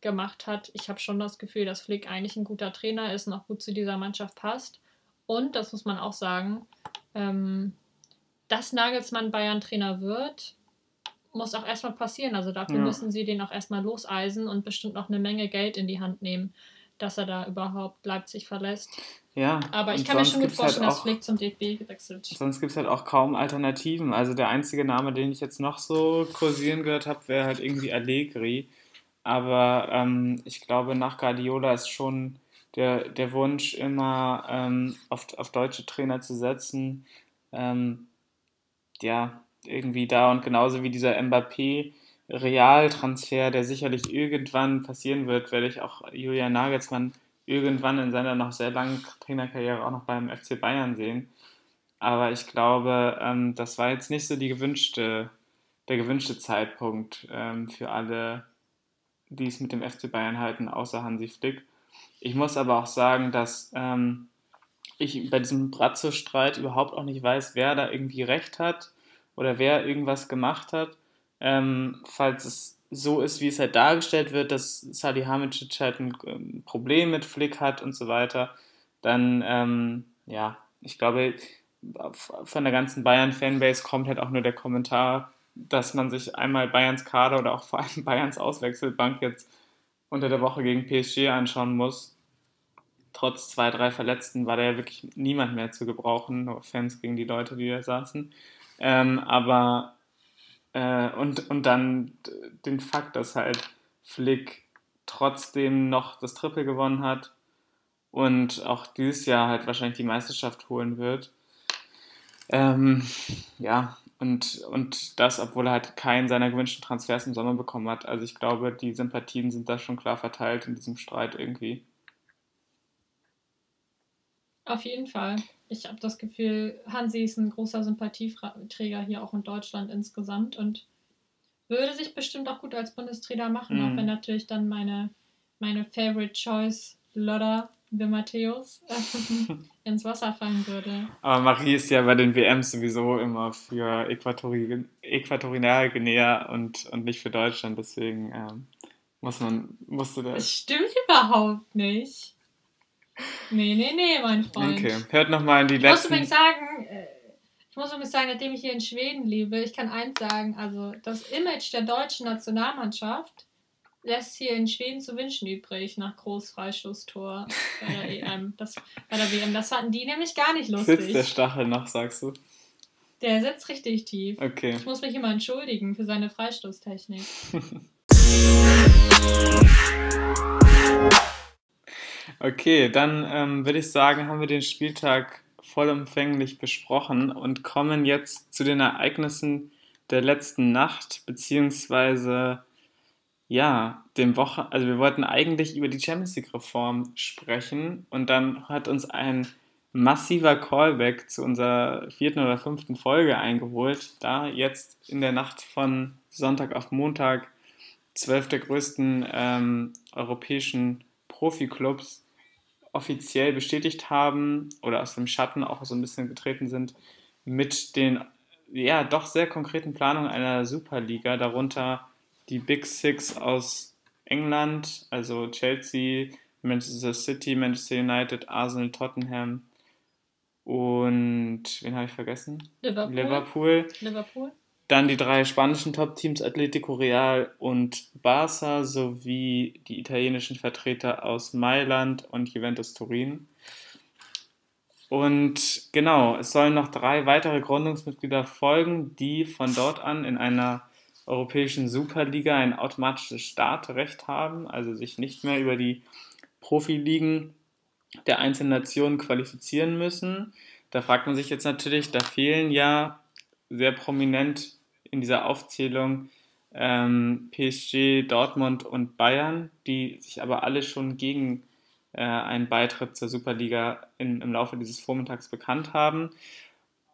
gemacht hat. Ich habe schon das Gefühl, dass Flick eigentlich ein guter Trainer ist und auch gut zu dieser Mannschaft passt. Und, das muss man auch sagen, ähm, dass Nagelsmann Bayern-Trainer wird, muss auch erstmal passieren. Also dafür ja. müssen sie den auch erstmal loseisen und bestimmt noch eine Menge Geld in die Hand nehmen, dass er da überhaupt Leipzig verlässt. Ja. Aber ich kann mir schon gut halt vorstellen, halt dass Flick zum DFB gewechselt. Sonst gibt es halt auch kaum Alternativen. Also der einzige Name, den ich jetzt noch so kursieren gehört habe, wäre halt irgendwie Allegri. Aber ähm, ich glaube, nach Guardiola ist schon der, der Wunsch, immer ähm, auf, auf deutsche Trainer zu setzen. Ähm, ja, irgendwie da und genauso wie dieser Mbappé Realtransfer, der sicherlich irgendwann passieren wird, werde ich auch Julian Nagelsmann irgendwann in seiner noch sehr langen Trainerkarriere auch noch beim FC Bayern sehen. aber ich glaube, ähm, das war jetzt nicht so die gewünschte, der gewünschte Zeitpunkt ähm, für alle, die es mit dem FC Bayern halten, außer Hansi Flick. Ich muss aber auch sagen, dass ähm, ich bei diesem Brazzo-Streit überhaupt auch nicht weiß, wer da irgendwie recht hat oder wer irgendwas gemacht hat. Ähm, falls es so ist, wie es halt dargestellt wird, dass Salihamidzic halt ein ähm, Problem mit Flick hat und so weiter, dann, ähm, ja, ich glaube, von der ganzen Bayern-Fanbase kommt halt auch nur der Kommentar, dass man sich einmal Bayerns Kader oder auch vor allem Bayerns Auswechselbank jetzt unter der Woche gegen PSG anschauen muss. Trotz zwei, drei Verletzten war da ja wirklich niemand mehr zu gebrauchen, nur Fans gegen die Leute, die da saßen. Ähm, aber äh, und, und dann den Fakt, dass halt Flick trotzdem noch das Triple gewonnen hat und auch dieses Jahr halt wahrscheinlich die Meisterschaft holen wird. Ähm, ja, und, und das, obwohl er halt keinen seiner gewünschten Transfers im Sommer bekommen hat. Also ich glaube, die Sympathien sind da schon klar verteilt in diesem Streit irgendwie. Auf jeden Fall. Ich habe das Gefühl, Hansi ist ein großer Sympathieträger hier auch in Deutschland insgesamt und würde sich bestimmt auch gut als Bundestrainer machen, mm. auch wenn natürlich dann meine, meine Favorite Choice Lodder de Matthäus ins Wasser fallen würde. Aber Marie ist ja bei den WMs sowieso immer für Äquatori Äquatorialguinea und, und nicht für Deutschland, deswegen ähm, muss man, musste das. Das stimmt überhaupt nicht. Nee, nee, nee, mein Freund. Okay, hört nochmal in die ich letzten... Muss übrigens sagen, äh, ich muss übrigens sagen, nachdem ich hier in Schweden lebe, ich kann eins sagen, also das Image der deutschen Nationalmannschaft lässt hier in Schweden zu wünschen übrig nach Großfreistoßtor bei der EM. Das, bei der WM. Das fanden die nämlich gar nicht lustig. Sitzt der Stachel noch, sagst du? Der sitzt richtig tief. Okay. Ich muss mich immer entschuldigen für seine Freistoßtechnik. Okay, dann ähm, würde ich sagen, haben wir den Spieltag vollumfänglich besprochen und kommen jetzt zu den Ereignissen der letzten Nacht, beziehungsweise ja, dem Woche, also wir wollten eigentlich über die Champions League Reform sprechen und dann hat uns ein massiver Callback zu unserer vierten oder fünften Folge eingeholt, da jetzt in der Nacht von Sonntag auf Montag zwölf der größten ähm, europäischen Profiklubs offiziell bestätigt haben oder aus dem Schatten auch so ein bisschen getreten sind mit den ja doch sehr konkreten Planungen einer Superliga, darunter die Big Six aus England, also Chelsea, Manchester City, Manchester United, Arsenal, Tottenham und wen habe ich vergessen? Liverpool. Liverpool. Liverpool. Dann die drei spanischen Top-Teams Atletico Real und Barça sowie die italienischen Vertreter aus Mailand und Juventus Turin. Und genau, es sollen noch drei weitere Gründungsmitglieder folgen, die von dort an in einer europäischen Superliga ein automatisches Startrecht haben, also sich nicht mehr über die Profiligen der einzelnen Nationen qualifizieren müssen. Da fragt man sich jetzt natürlich, da fehlen ja sehr prominent in dieser Aufzählung ähm, PSG, Dortmund und Bayern, die sich aber alle schon gegen äh, einen Beitritt zur Superliga in, im Laufe dieses Vormittags bekannt haben.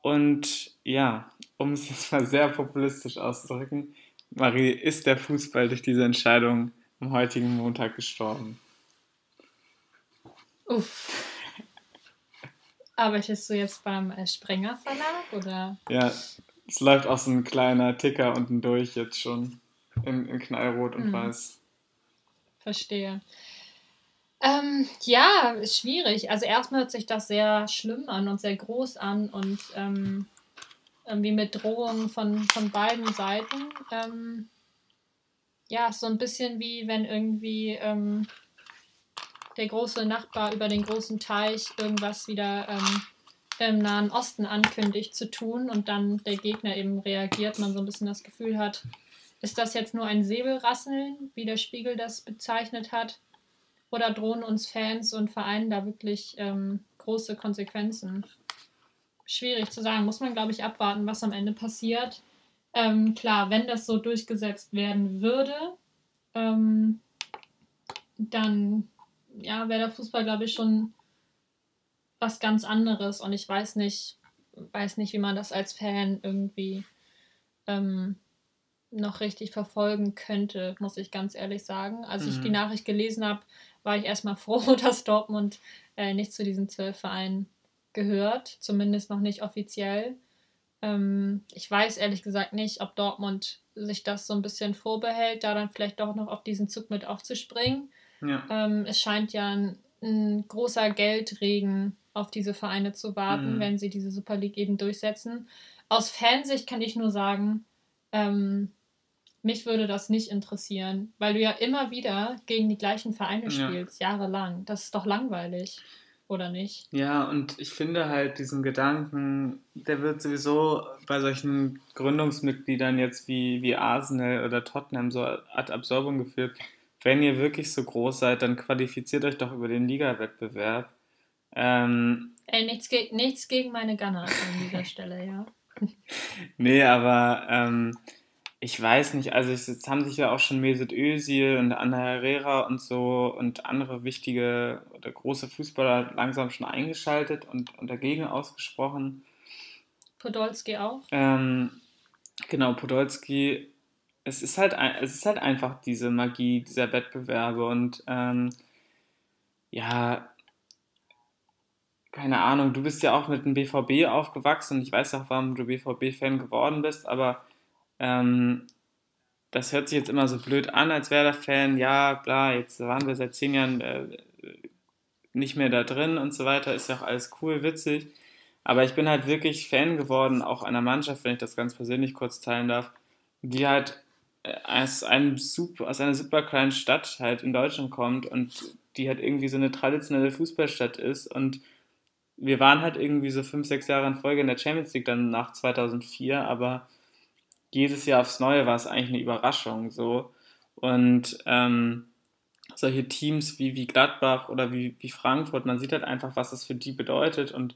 Und ja, um es jetzt mal sehr populistisch auszudrücken, Marie, ist der Fußball durch diese Entscheidung am heutigen Montag gestorben? Uff. Arbeitest du jetzt beim äh, Sprenger Verlag oder? Ja, es läuft auch so ein kleiner Ticker unten durch jetzt schon in, in Knallrot und mhm. Weiß. Verstehe. Ähm, ja, ist schwierig. Also erstmal hört sich das sehr schlimm an und sehr groß an und ähm, irgendwie mit Drohungen von, von beiden Seiten. Ähm, ja, so ein bisschen wie wenn irgendwie ähm, der große Nachbar über den großen Teich irgendwas wieder ähm, im Nahen Osten ankündigt zu tun und dann der Gegner eben reagiert, man so ein bisschen das Gefühl hat, ist das jetzt nur ein Säbelrasseln, wie der Spiegel das bezeichnet hat, oder drohen uns Fans und Vereinen da wirklich ähm, große Konsequenzen? Schwierig zu sagen, muss man, glaube ich, abwarten, was am Ende passiert. Ähm, klar, wenn das so durchgesetzt werden würde, ähm, dann ja, wäre der Fußball, glaube ich, schon was ganz anderes und ich weiß nicht, weiß nicht, wie man das als Fan irgendwie ähm, noch richtig verfolgen könnte, muss ich ganz ehrlich sagen. Als mhm. ich die mhm. Nachricht gelesen habe, war ich erstmal froh, dass Dortmund äh, nicht zu diesen zwölf Vereinen gehört, zumindest noch nicht offiziell. Ähm, ich weiß ehrlich gesagt nicht, ob Dortmund sich das so ein bisschen vorbehält, da dann vielleicht doch noch auf diesen Zug mit aufzuspringen. Ja. Ähm, es scheint ja ein, ein, großer Geldregen auf diese Vereine zu warten, mhm. wenn sie diese Super League eben durchsetzen. Aus Fansicht kann ich nur sagen, ähm, mich würde das nicht interessieren, weil du ja immer wieder gegen die gleichen Vereine spielst, ja. jahrelang. Das ist doch langweilig, oder nicht? Ja, und ich finde halt diesen Gedanken, der wird sowieso bei solchen Gründungsmitgliedern jetzt wie, wie Arsenal oder Tottenham so ad absorbung geführt. Wenn ihr wirklich so groß seid, dann qualifiziert euch doch über den Liga-Wettbewerb. Ähm, Ey, nichts, ge nichts gegen meine Gunner an dieser Stelle, ja. nee, aber ähm, ich weiß nicht, also es, jetzt haben sich ja auch schon Mesut Özil und Anna Herrera und so und andere wichtige oder große Fußballer langsam schon eingeschaltet und, und dagegen ausgesprochen. Podolski auch? Ähm, genau, Podolski. Es ist, halt, es ist halt einfach diese Magie dieser Wettbewerbe und ähm, ja, keine Ahnung, du bist ja auch mit dem BVB aufgewachsen und ich weiß auch, warum du BVB-Fan geworden bist, aber ähm, das hört sich jetzt immer so blöd an als Werder-Fan. Ja, klar, jetzt waren wir seit zehn Jahren äh, nicht mehr da drin und so weiter. Ist ja auch alles cool, witzig. Aber ich bin halt wirklich Fan geworden, auch einer Mannschaft, wenn ich das ganz persönlich kurz teilen darf, die halt aus, einem super, aus einer super kleinen Stadt halt in Deutschland kommt und die halt irgendwie so eine traditionelle Fußballstadt ist. Und wir waren halt irgendwie so fünf, sechs Jahre in Folge in der Champions League dann nach 2004, aber jedes Jahr aufs Neue war es eigentlich eine Überraschung so. Und ähm, solche Teams wie, wie Gladbach oder wie, wie Frankfurt, man sieht halt einfach, was das für die bedeutet. Und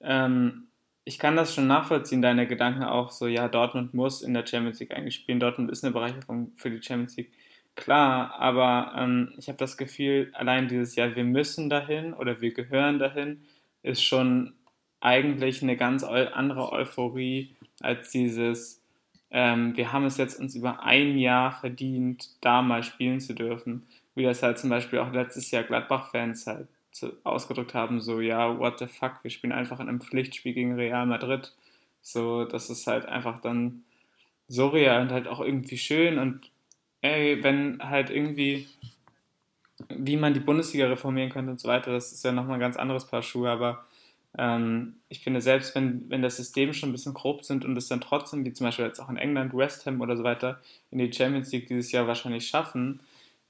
ähm, ich kann das schon nachvollziehen, deine Gedanken auch so, ja, Dortmund muss in der Champions League eigentlich spielen, Dortmund ist eine Bereicherung für die Champions League. Klar, aber ähm, ich habe das Gefühl, allein dieses Jahr, wir müssen dahin oder wir gehören dahin, ist schon eigentlich eine ganz andere Euphorie als dieses, ähm, wir haben es jetzt uns über ein Jahr verdient, da mal spielen zu dürfen. Wie das halt zum Beispiel auch letztes Jahr Gladbach-Fans halt ausgedrückt haben, so, ja, what the fuck, wir spielen einfach in einem Pflichtspiel gegen Real Madrid. So, das ist halt einfach dann surreal und halt auch irgendwie schön und ey, wenn halt irgendwie, wie man die Bundesliga reformieren könnte und so weiter, das ist ja nochmal ein ganz anderes Paar Schuhe, aber ähm, ich finde, selbst wenn, wenn das System schon ein bisschen grob sind und es dann trotzdem, wie zum Beispiel jetzt auch in England, West Ham oder so weiter, in die Champions League dieses Jahr wahrscheinlich schaffen,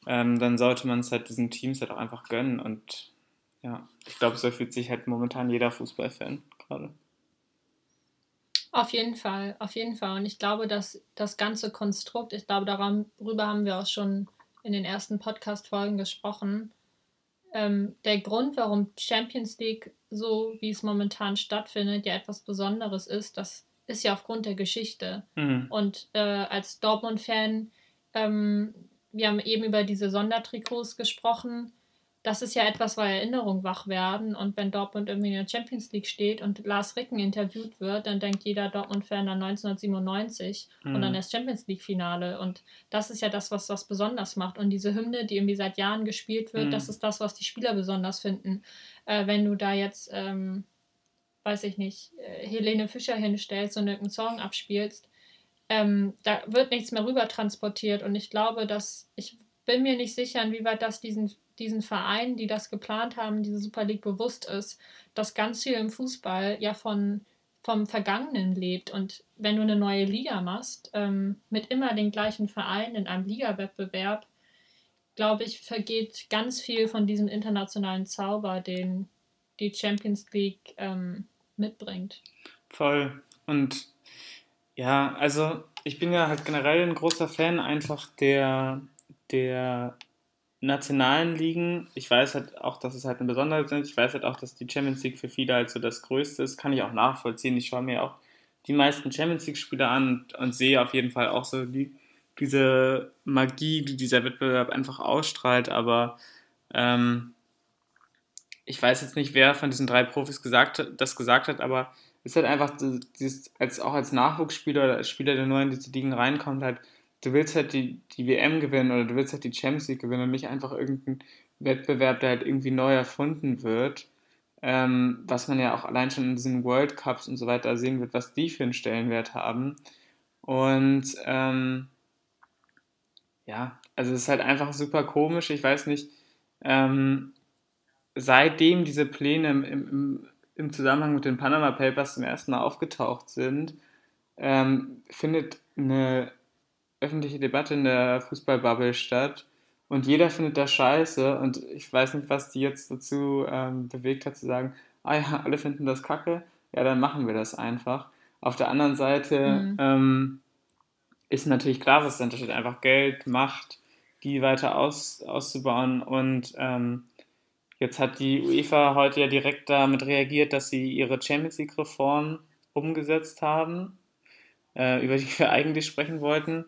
ähm, dann sollte man es halt diesen Teams halt auch einfach gönnen. Und ja, ich glaube, so fühlt sich halt momentan jeder Fußballfan gerade. Auf jeden Fall, auf jeden Fall. Und ich glaube, dass das ganze Konstrukt, ich glaube, darüber haben wir auch schon in den ersten Podcast-Folgen gesprochen, ähm, der Grund, warum Champions League so, wie es momentan stattfindet, ja etwas Besonderes ist, das ist ja aufgrund der Geschichte. Mhm. Und äh, als Dortmund-Fan, ähm, wir haben eben über diese Sondertrikots gesprochen das ist ja etwas, weil Erinnerungen wach werden. Und wenn Dortmund irgendwie in der Champions League steht und Lars Ricken interviewt wird, dann denkt jeder Dortmund-Fan an 1997 mhm. und an das Champions League-Finale. Und das ist ja das, was das besonders macht. Und diese Hymne, die irgendwie seit Jahren gespielt wird, mhm. das ist das, was die Spieler besonders finden. Äh, wenn du da jetzt, ähm, weiß ich nicht, äh, Helene Fischer hinstellst und irgendeinen Song abspielst, ähm, da wird nichts mehr rüber transportiert. Und ich glaube, dass ich bin mir nicht sicher, inwieweit das diesen diesen Vereinen, die das geplant haben, diese Super League bewusst ist, dass ganz viel im Fußball ja von, vom Vergangenen lebt. Und wenn du eine neue Liga machst, ähm, mit immer den gleichen Vereinen in einem Ligawettbewerb, glaube ich, vergeht ganz viel von diesem internationalen Zauber, den die Champions League ähm, mitbringt. Voll. Und ja, also ich bin ja halt generell ein großer Fan einfach der, der nationalen Ligen, ich weiß halt auch, dass es halt eine Besonderheit sind. Ich weiß halt auch, dass die Champions League für viele halt so das Größte ist. Kann ich auch nachvollziehen. Ich schaue mir auch die meisten Champions League-Spiele an und, und, sehe auf jeden Fall auch so die, diese Magie, die dieser Wettbewerb einfach ausstrahlt. Aber ähm, ich weiß jetzt nicht, wer von diesen drei Profis gesagt, das gesagt hat, aber ist halt einfach, dieses, als, auch als Nachwuchsspieler oder als Spieler, der neu in diese Ligen reinkommt, halt, du willst halt die, die WM gewinnen oder du willst halt die Champions League gewinnen und nicht einfach irgendeinen Wettbewerb, der halt irgendwie neu erfunden wird. Ähm, was man ja auch allein schon in diesen World Cups und so weiter sehen wird, was die für einen Stellenwert haben. Und ähm, ja, also es ist halt einfach super komisch. Ich weiß nicht, ähm, seitdem diese Pläne im, im, im Zusammenhang mit den Panama Papers zum ersten Mal aufgetaucht sind, ähm, findet eine öffentliche Debatte in der Fußballbubble statt. Und jeder findet das scheiße. Und ich weiß nicht, was die jetzt dazu ähm, bewegt hat zu sagen, ah ja, alle finden das kacke, ja, dann machen wir das einfach. Auf der anderen Seite mhm. ähm, ist natürlich klar, was dahinter steht, einfach Geld, Macht, die weiter aus, auszubauen. Und ähm, Jetzt hat die UEFA heute ja direkt damit reagiert, dass sie ihre Champions League-Reform umgesetzt haben, äh, über die wir eigentlich sprechen wollten.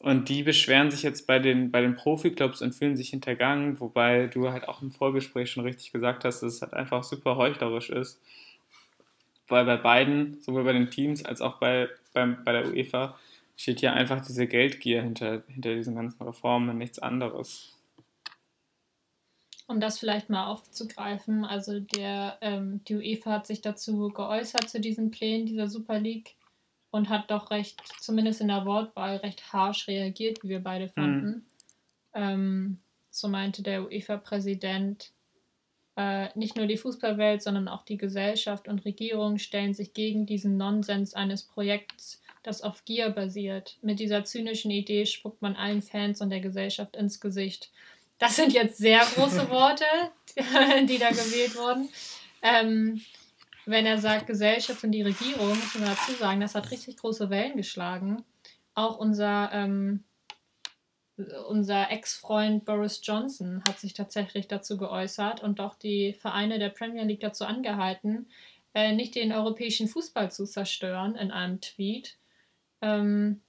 Und die beschweren sich jetzt bei den, bei den Profi-Clubs und fühlen sich hintergangen, wobei du halt auch im Vorgespräch schon richtig gesagt hast, dass es halt einfach super heuchlerisch ist. Weil bei beiden, sowohl bei den Teams als auch bei, bei, bei der UEFA, steht hier einfach diese Geldgier hinter, hinter diesen ganzen Reformen und nichts anderes. Um das vielleicht mal aufzugreifen, also der, ähm, die UEFA hat sich dazu geäußert, zu diesen Plänen dieser Super League und hat doch recht, zumindest in der Wortwahl, recht harsch reagiert, wie wir beide fanden. Mhm. Ähm, so meinte der UEFA-Präsident, äh, nicht nur die Fußballwelt, sondern auch die Gesellschaft und Regierung stellen sich gegen diesen Nonsens eines Projekts, das auf Gier basiert. Mit dieser zynischen Idee spuckt man allen Fans und der Gesellschaft ins Gesicht. Das sind jetzt sehr große Worte, die da gewählt wurden. Ähm, wenn er sagt Gesellschaft und die Regierung, muss man dazu sagen, das hat richtig große Wellen geschlagen. Auch unser, ähm, unser Ex-Freund Boris Johnson hat sich tatsächlich dazu geäußert und auch die Vereine der Premier League dazu angehalten, äh, nicht den europäischen Fußball zu zerstören in einem Tweet. Ähm,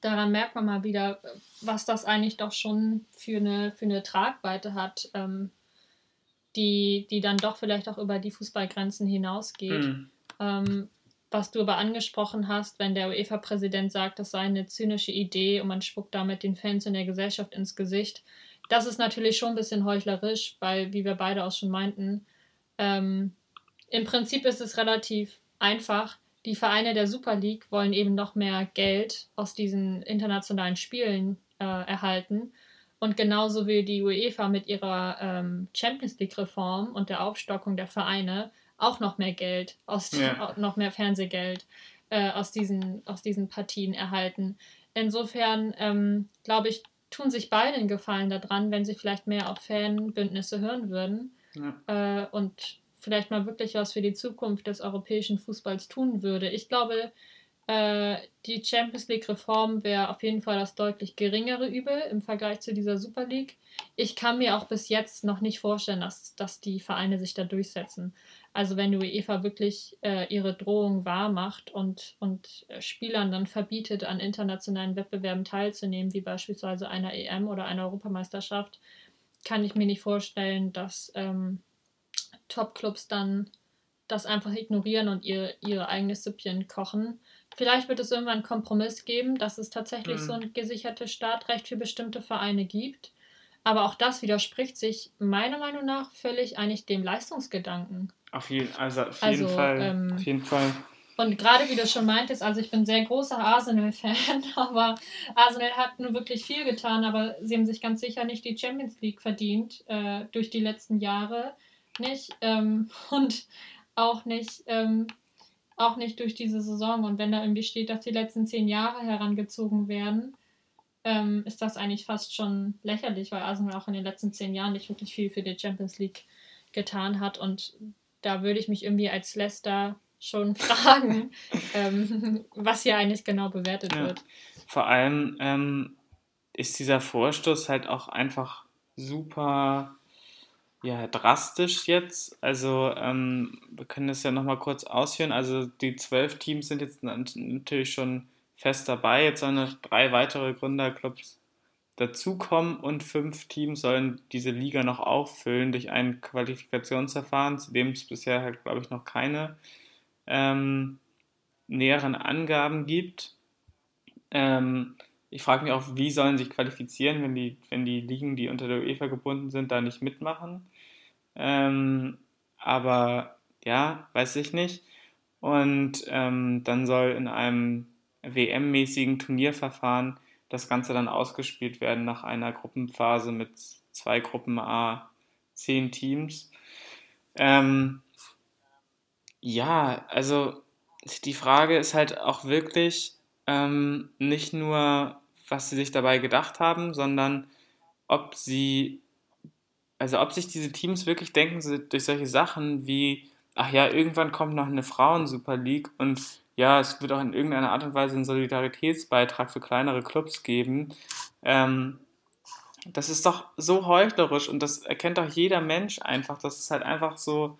daran merkt man mal wieder, was das eigentlich doch schon für eine, für eine Tragweite hat, ähm, die, die dann doch vielleicht auch über die Fußballgrenzen hinausgeht. Mhm. Ähm, was du aber angesprochen hast, wenn der UEFA-Präsident sagt, das sei eine zynische Idee und man spuckt damit den Fans und der Gesellschaft ins Gesicht, das ist natürlich schon ein bisschen heuchlerisch, weil, wie wir beide auch schon meinten, ähm, im Prinzip ist es relativ einfach die Vereine der Super League wollen eben noch mehr Geld aus diesen internationalen Spielen äh, erhalten. Und genauso will die UEFA mit ihrer ähm, Champions League-Reform und der Aufstockung der Vereine auch noch mehr Geld, aus, ja. noch mehr Fernsehgeld äh, aus, diesen, aus diesen Partien erhalten. Insofern ähm, glaube ich, tun sich beide einen Gefallen daran, wenn sie vielleicht mehr auf Fanbündnisse hören würden ja. äh, und vielleicht mal wirklich was für die Zukunft des europäischen Fußballs tun würde. Ich glaube, äh, die Champions League-Reform wäre auf jeden Fall das deutlich geringere Übel im Vergleich zu dieser Super League. Ich kann mir auch bis jetzt noch nicht vorstellen, dass, dass die Vereine sich da durchsetzen. Also wenn die UEFA wirklich äh, ihre Drohung wahr macht und, und Spielern dann verbietet, an internationalen Wettbewerben teilzunehmen, wie beispielsweise einer EM oder einer Europameisterschaft, kann ich mir nicht vorstellen, dass ähm, Top-Clubs dann das einfach ignorieren und ihr, ihre eigene Süppchen kochen. Vielleicht wird es irgendwann einen Kompromiss geben, dass es tatsächlich mhm. so ein gesichertes Startrecht für bestimmte Vereine gibt. Aber auch das widerspricht sich meiner Meinung nach völlig eigentlich dem Leistungsgedanken. Auf jeden, also auf jeden also, Fall. Ähm, auf jeden Fall. Und gerade wie du schon meintest, also ich bin sehr großer Arsenal-Fan, aber Arsenal hat nun wirklich viel getan, aber sie haben sich ganz sicher nicht die Champions League verdient äh, durch die letzten Jahre nicht ähm, und auch nicht, ähm, auch nicht durch diese Saison. Und wenn da irgendwie steht, dass die letzten zehn Jahre herangezogen werden, ähm, ist das eigentlich fast schon lächerlich, weil Arsenal auch in den letzten zehn Jahren nicht wirklich viel für die Champions League getan hat. Und da würde ich mich irgendwie als Leicester schon fragen, ähm, was hier eigentlich genau bewertet ja. wird. Vor allem ähm, ist dieser Vorstoß halt auch einfach super ja, drastisch jetzt. Also ähm, wir können das ja nochmal kurz ausführen. Also die zwölf Teams sind jetzt natürlich schon fest dabei. Jetzt sollen noch drei weitere Gründerclubs dazukommen und fünf Teams sollen diese Liga noch auffüllen durch ein Qualifikationsverfahren, zu dem es bisher halt, glaube ich, noch keine ähm, näheren Angaben gibt. Ähm, ich frage mich auch, wie sollen sich qualifizieren, wenn die, wenn die Ligen, die unter der UEFA gebunden sind, da nicht mitmachen. Ähm, aber ja, weiß ich nicht. Und ähm, dann soll in einem WM-mäßigen Turnierverfahren das Ganze dann ausgespielt werden nach einer Gruppenphase mit zwei Gruppen A, zehn Teams. Ähm, ja, also die Frage ist halt auch wirklich ähm, nicht nur, was sie sich dabei gedacht haben, sondern ob sie, also ob sich diese Teams wirklich denken, durch solche Sachen wie, ach ja, irgendwann kommt noch eine Frauen-Super League und ja, es wird auch in irgendeiner Art und Weise einen Solidaritätsbeitrag für kleinere Clubs geben. Ähm, das ist doch so heuchlerisch und das erkennt doch jeder Mensch einfach. Das ist halt einfach so,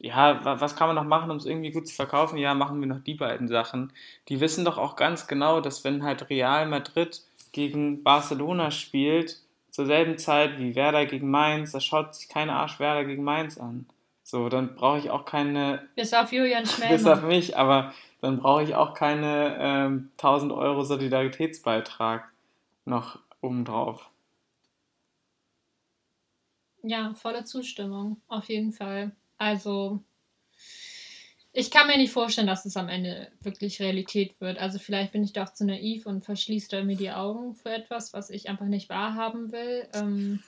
ja, was kann man noch machen, um es irgendwie gut zu verkaufen? Ja, machen wir noch die beiden Sachen. Die wissen doch auch ganz genau, dass wenn halt Real Madrid gegen Barcelona spielt, zur selben Zeit wie Werder gegen Mainz, da schaut sich keine Arsch Werder gegen Mainz an. So, dann brauche ich auch keine. Bis auf Julian Schmelmer. Bis auf mich, aber dann brauche ich auch keine ähm, 1000 Euro Solidaritätsbeitrag noch obendrauf. Ja, volle Zustimmung, auf jeden Fall. Also, ich kann mir nicht vorstellen, dass es am Ende wirklich Realität wird. Also, vielleicht bin ich doch zu naiv und verschließe da mir die Augen für etwas, was ich einfach nicht wahrhaben will. Ähm,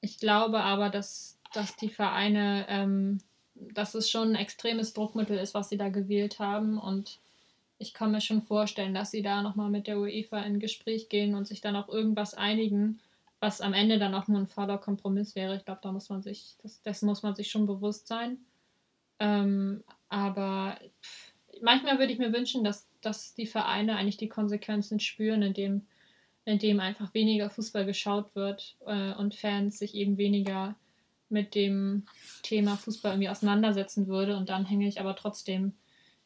ich glaube aber, dass, dass die Vereine, ähm, dass es schon ein extremes Druckmittel ist, was sie da gewählt haben. Und ich kann mir schon vorstellen, dass sie da nochmal mit der UEFA in Gespräch gehen und sich dann auch irgendwas einigen was am Ende dann auch nur ein fauler Kompromiss wäre. Ich glaube, da muss man sich, das, dessen muss man sich schon bewusst sein. Ähm, aber manchmal würde ich mir wünschen, dass, dass die Vereine eigentlich die Konsequenzen spüren, indem, indem einfach weniger Fußball geschaut wird äh, und Fans sich eben weniger mit dem Thema Fußball irgendwie auseinandersetzen würde. Und dann hänge ich aber trotzdem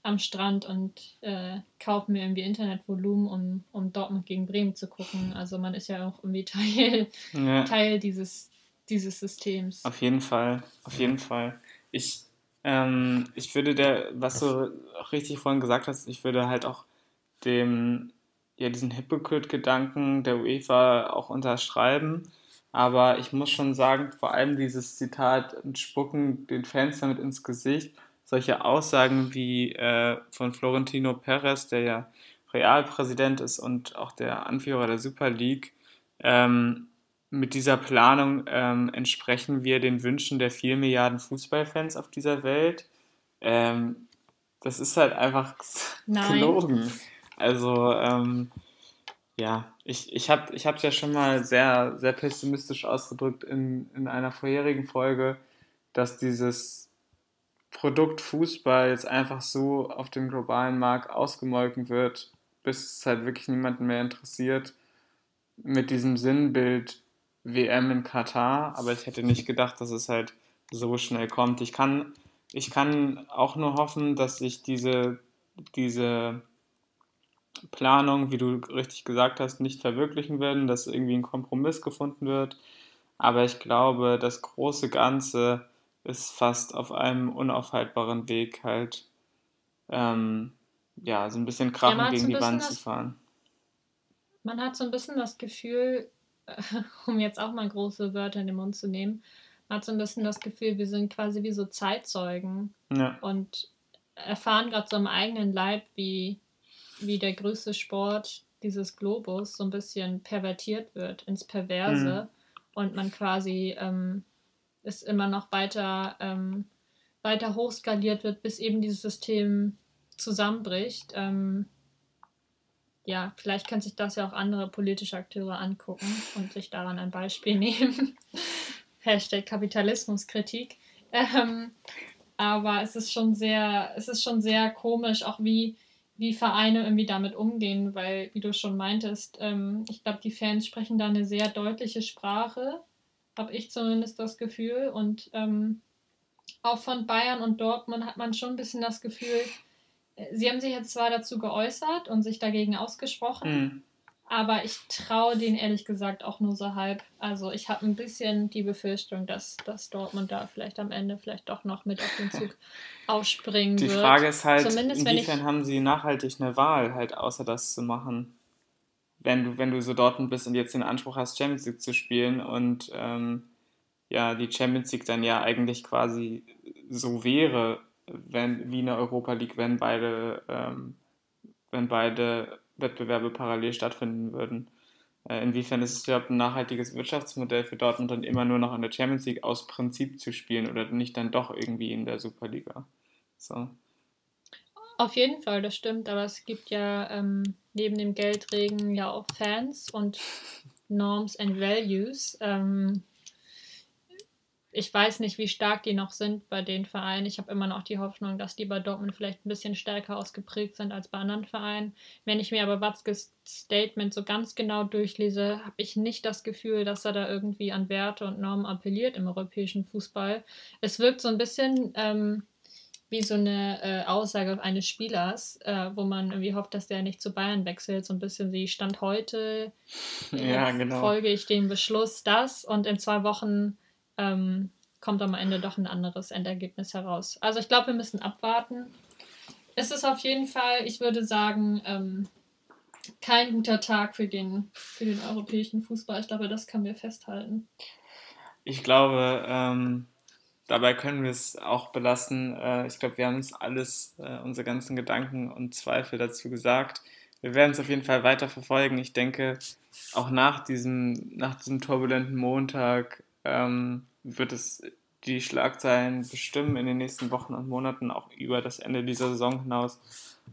am Strand und äh, kaufe mir irgendwie Internetvolumen, um, um Dortmund gegen Bremen zu gucken. Also man ist ja auch irgendwie Teil, ja. Teil dieses, dieses Systems. Auf jeden Fall, auf jeden Fall. Ich, ähm, ich würde der, was du auch richtig vorhin gesagt hast, ich würde halt auch dem, ja, diesen Hypocrite-Gedanken der UEFA auch unterschreiben. Aber ich muss schon sagen, vor allem dieses Zitat, spucken den Fans damit ins Gesicht, solche Aussagen wie äh, von Florentino Perez, der ja Realpräsident ist und auch der Anführer der Super League, ähm, mit dieser Planung ähm, entsprechen wir den Wünschen der vier Milliarden Fußballfans auf dieser Welt. Ähm, das ist halt einfach Nein. gelogen. Also, ähm, ja, ich, ich habe es ja schon mal sehr, sehr pessimistisch ausgedrückt in, in einer vorherigen Folge, dass dieses Produkt Fußball jetzt einfach so auf dem globalen Markt ausgemolken wird, bis es halt wirklich niemanden mehr interessiert. Mit diesem Sinnbild WM in Katar, aber ich hätte nicht gedacht, dass es halt so schnell kommt. Ich kann, ich kann auch nur hoffen, dass sich diese, diese Planung, wie du richtig gesagt hast, nicht verwirklichen werden, dass irgendwie ein Kompromiss gefunden wird. Aber ich glaube, das große Ganze ist fast auf einem unaufhaltbaren Weg halt ähm, ja, so ein bisschen krachen ja, gegen die Wand zu fahren. Man hat so ein bisschen das Gefühl, um jetzt auch mal große Wörter in den Mund zu nehmen, man hat so ein bisschen das Gefühl, wir sind quasi wie so Zeitzeugen ja. und erfahren gerade so am eigenen Leib, wie, wie der größte Sport dieses Globus so ein bisschen pervertiert wird ins Perverse mhm. und man quasi ähm, es immer noch weiter, ähm, weiter hochskaliert wird, bis eben dieses System zusammenbricht. Ähm, ja, vielleicht können sich das ja auch andere politische Akteure angucken und sich daran ein Beispiel nehmen. Hashtag Kapitalismuskritik. Ähm, aber es ist schon sehr, es ist schon sehr komisch, auch wie, wie Vereine irgendwie damit umgehen, weil, wie du schon meintest, ähm, ich glaube, die Fans sprechen da eine sehr deutliche Sprache habe ich zumindest das Gefühl. Und ähm, auch von Bayern und Dortmund hat man schon ein bisschen das Gefühl, sie haben sich jetzt zwar dazu geäußert und sich dagegen ausgesprochen, mhm. Aber ich traue denen ehrlich gesagt auch nur so halb. Also ich habe ein bisschen die Befürchtung, dass, dass Dortmund da vielleicht am Ende vielleicht doch noch mit auf den Zug ausspringen die wird. Die Frage ist halt, Zumindest, inwiefern ich, haben sie nachhaltig eine Wahl, halt außer das zu machen? Wenn du, wenn du so Dortmund bist und jetzt den Anspruch hast, Champions League zu spielen und ähm, ja, die Champions League dann ja eigentlich quasi so wäre, wenn, wie eine Europa League, wenn beide, ähm, wenn beide Wettbewerbe parallel stattfinden würden. Äh, inwiefern ist es überhaupt ein nachhaltiges Wirtschaftsmodell für Dortmund dann immer nur noch in der Champions League aus Prinzip zu spielen oder nicht dann doch irgendwie in der Superliga? So. Auf jeden Fall, das stimmt, aber es gibt ja ähm, neben dem Geldregen ja auch Fans und Norms and Values. Ähm, ich weiß nicht, wie stark die noch sind bei den Vereinen. Ich habe immer noch die Hoffnung, dass die bei Dortmund vielleicht ein bisschen stärker ausgeprägt sind als bei anderen Vereinen. Wenn ich mir aber Watzkes Statement so ganz genau durchlese, habe ich nicht das Gefühl, dass er da irgendwie an Werte und Normen appelliert im europäischen Fußball. Es wirkt so ein bisschen ähm, wie so eine äh, Aussage eines Spielers, äh, wo man irgendwie hofft, dass der nicht zu Bayern wechselt. So ein bisschen wie Stand heute äh, ja, genau. folge ich dem Beschluss das und in zwei Wochen ähm, kommt am Ende doch ein anderes Endergebnis heraus. Also ich glaube, wir müssen abwarten. Es ist auf jeden Fall, ich würde sagen, ähm, kein guter Tag für den, für den europäischen Fußball. Ich glaube, das können wir festhalten. Ich glaube, ähm, dabei können wir es auch belassen. Äh, ich glaube, wir haben uns alles, äh, unsere ganzen Gedanken und Zweifel dazu gesagt. Wir werden es auf jeden Fall weiter verfolgen. Ich denke, auch nach diesem, nach diesem turbulenten Montag ähm, wird es die Schlagzeilen bestimmen in den nächsten Wochen und Monaten, auch über das Ende dieser Saison hinaus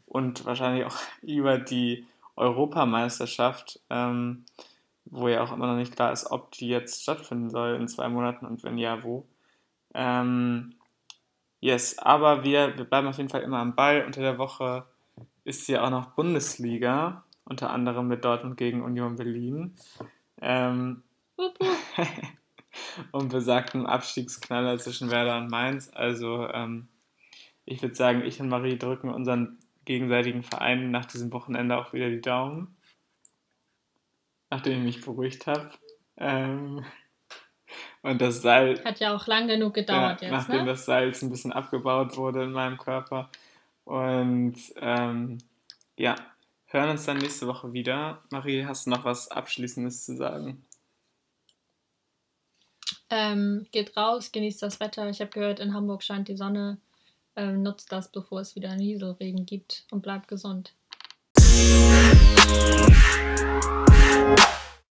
und wahrscheinlich auch über die Europameisterschaft, ähm, wo ja auch immer noch nicht klar ist, ob die jetzt stattfinden soll in zwei Monaten und wenn ja, wo. Ähm, yes, aber wir, wir bleiben auf jeden Fall immer am Ball. Unter der Woche ist ja auch noch Bundesliga, unter anderem mit Dortmund gegen Union Berlin. Ähm, und besagten Abstiegsknaller zwischen Werder und Mainz. Also ähm, ich würde sagen, ich und Marie drücken unseren gegenseitigen Vereinen nach diesem Wochenende auch wieder die Daumen. Nachdem ich mich beruhigt habe. Ähm, und das Salz. Hat ja auch lang genug gedauert ja, jetzt. Nachdem ne? das Salz ein bisschen abgebaut wurde in meinem Körper. Und ähm, ja, hören uns dann nächste Woche wieder. Marie, hast du noch was Abschließendes zu sagen? Ähm, geht raus, genießt das Wetter. Ich habe gehört, in Hamburg scheint die Sonne. Ähm, nutzt das, bevor es wieder Nieselregen gibt und bleibt gesund.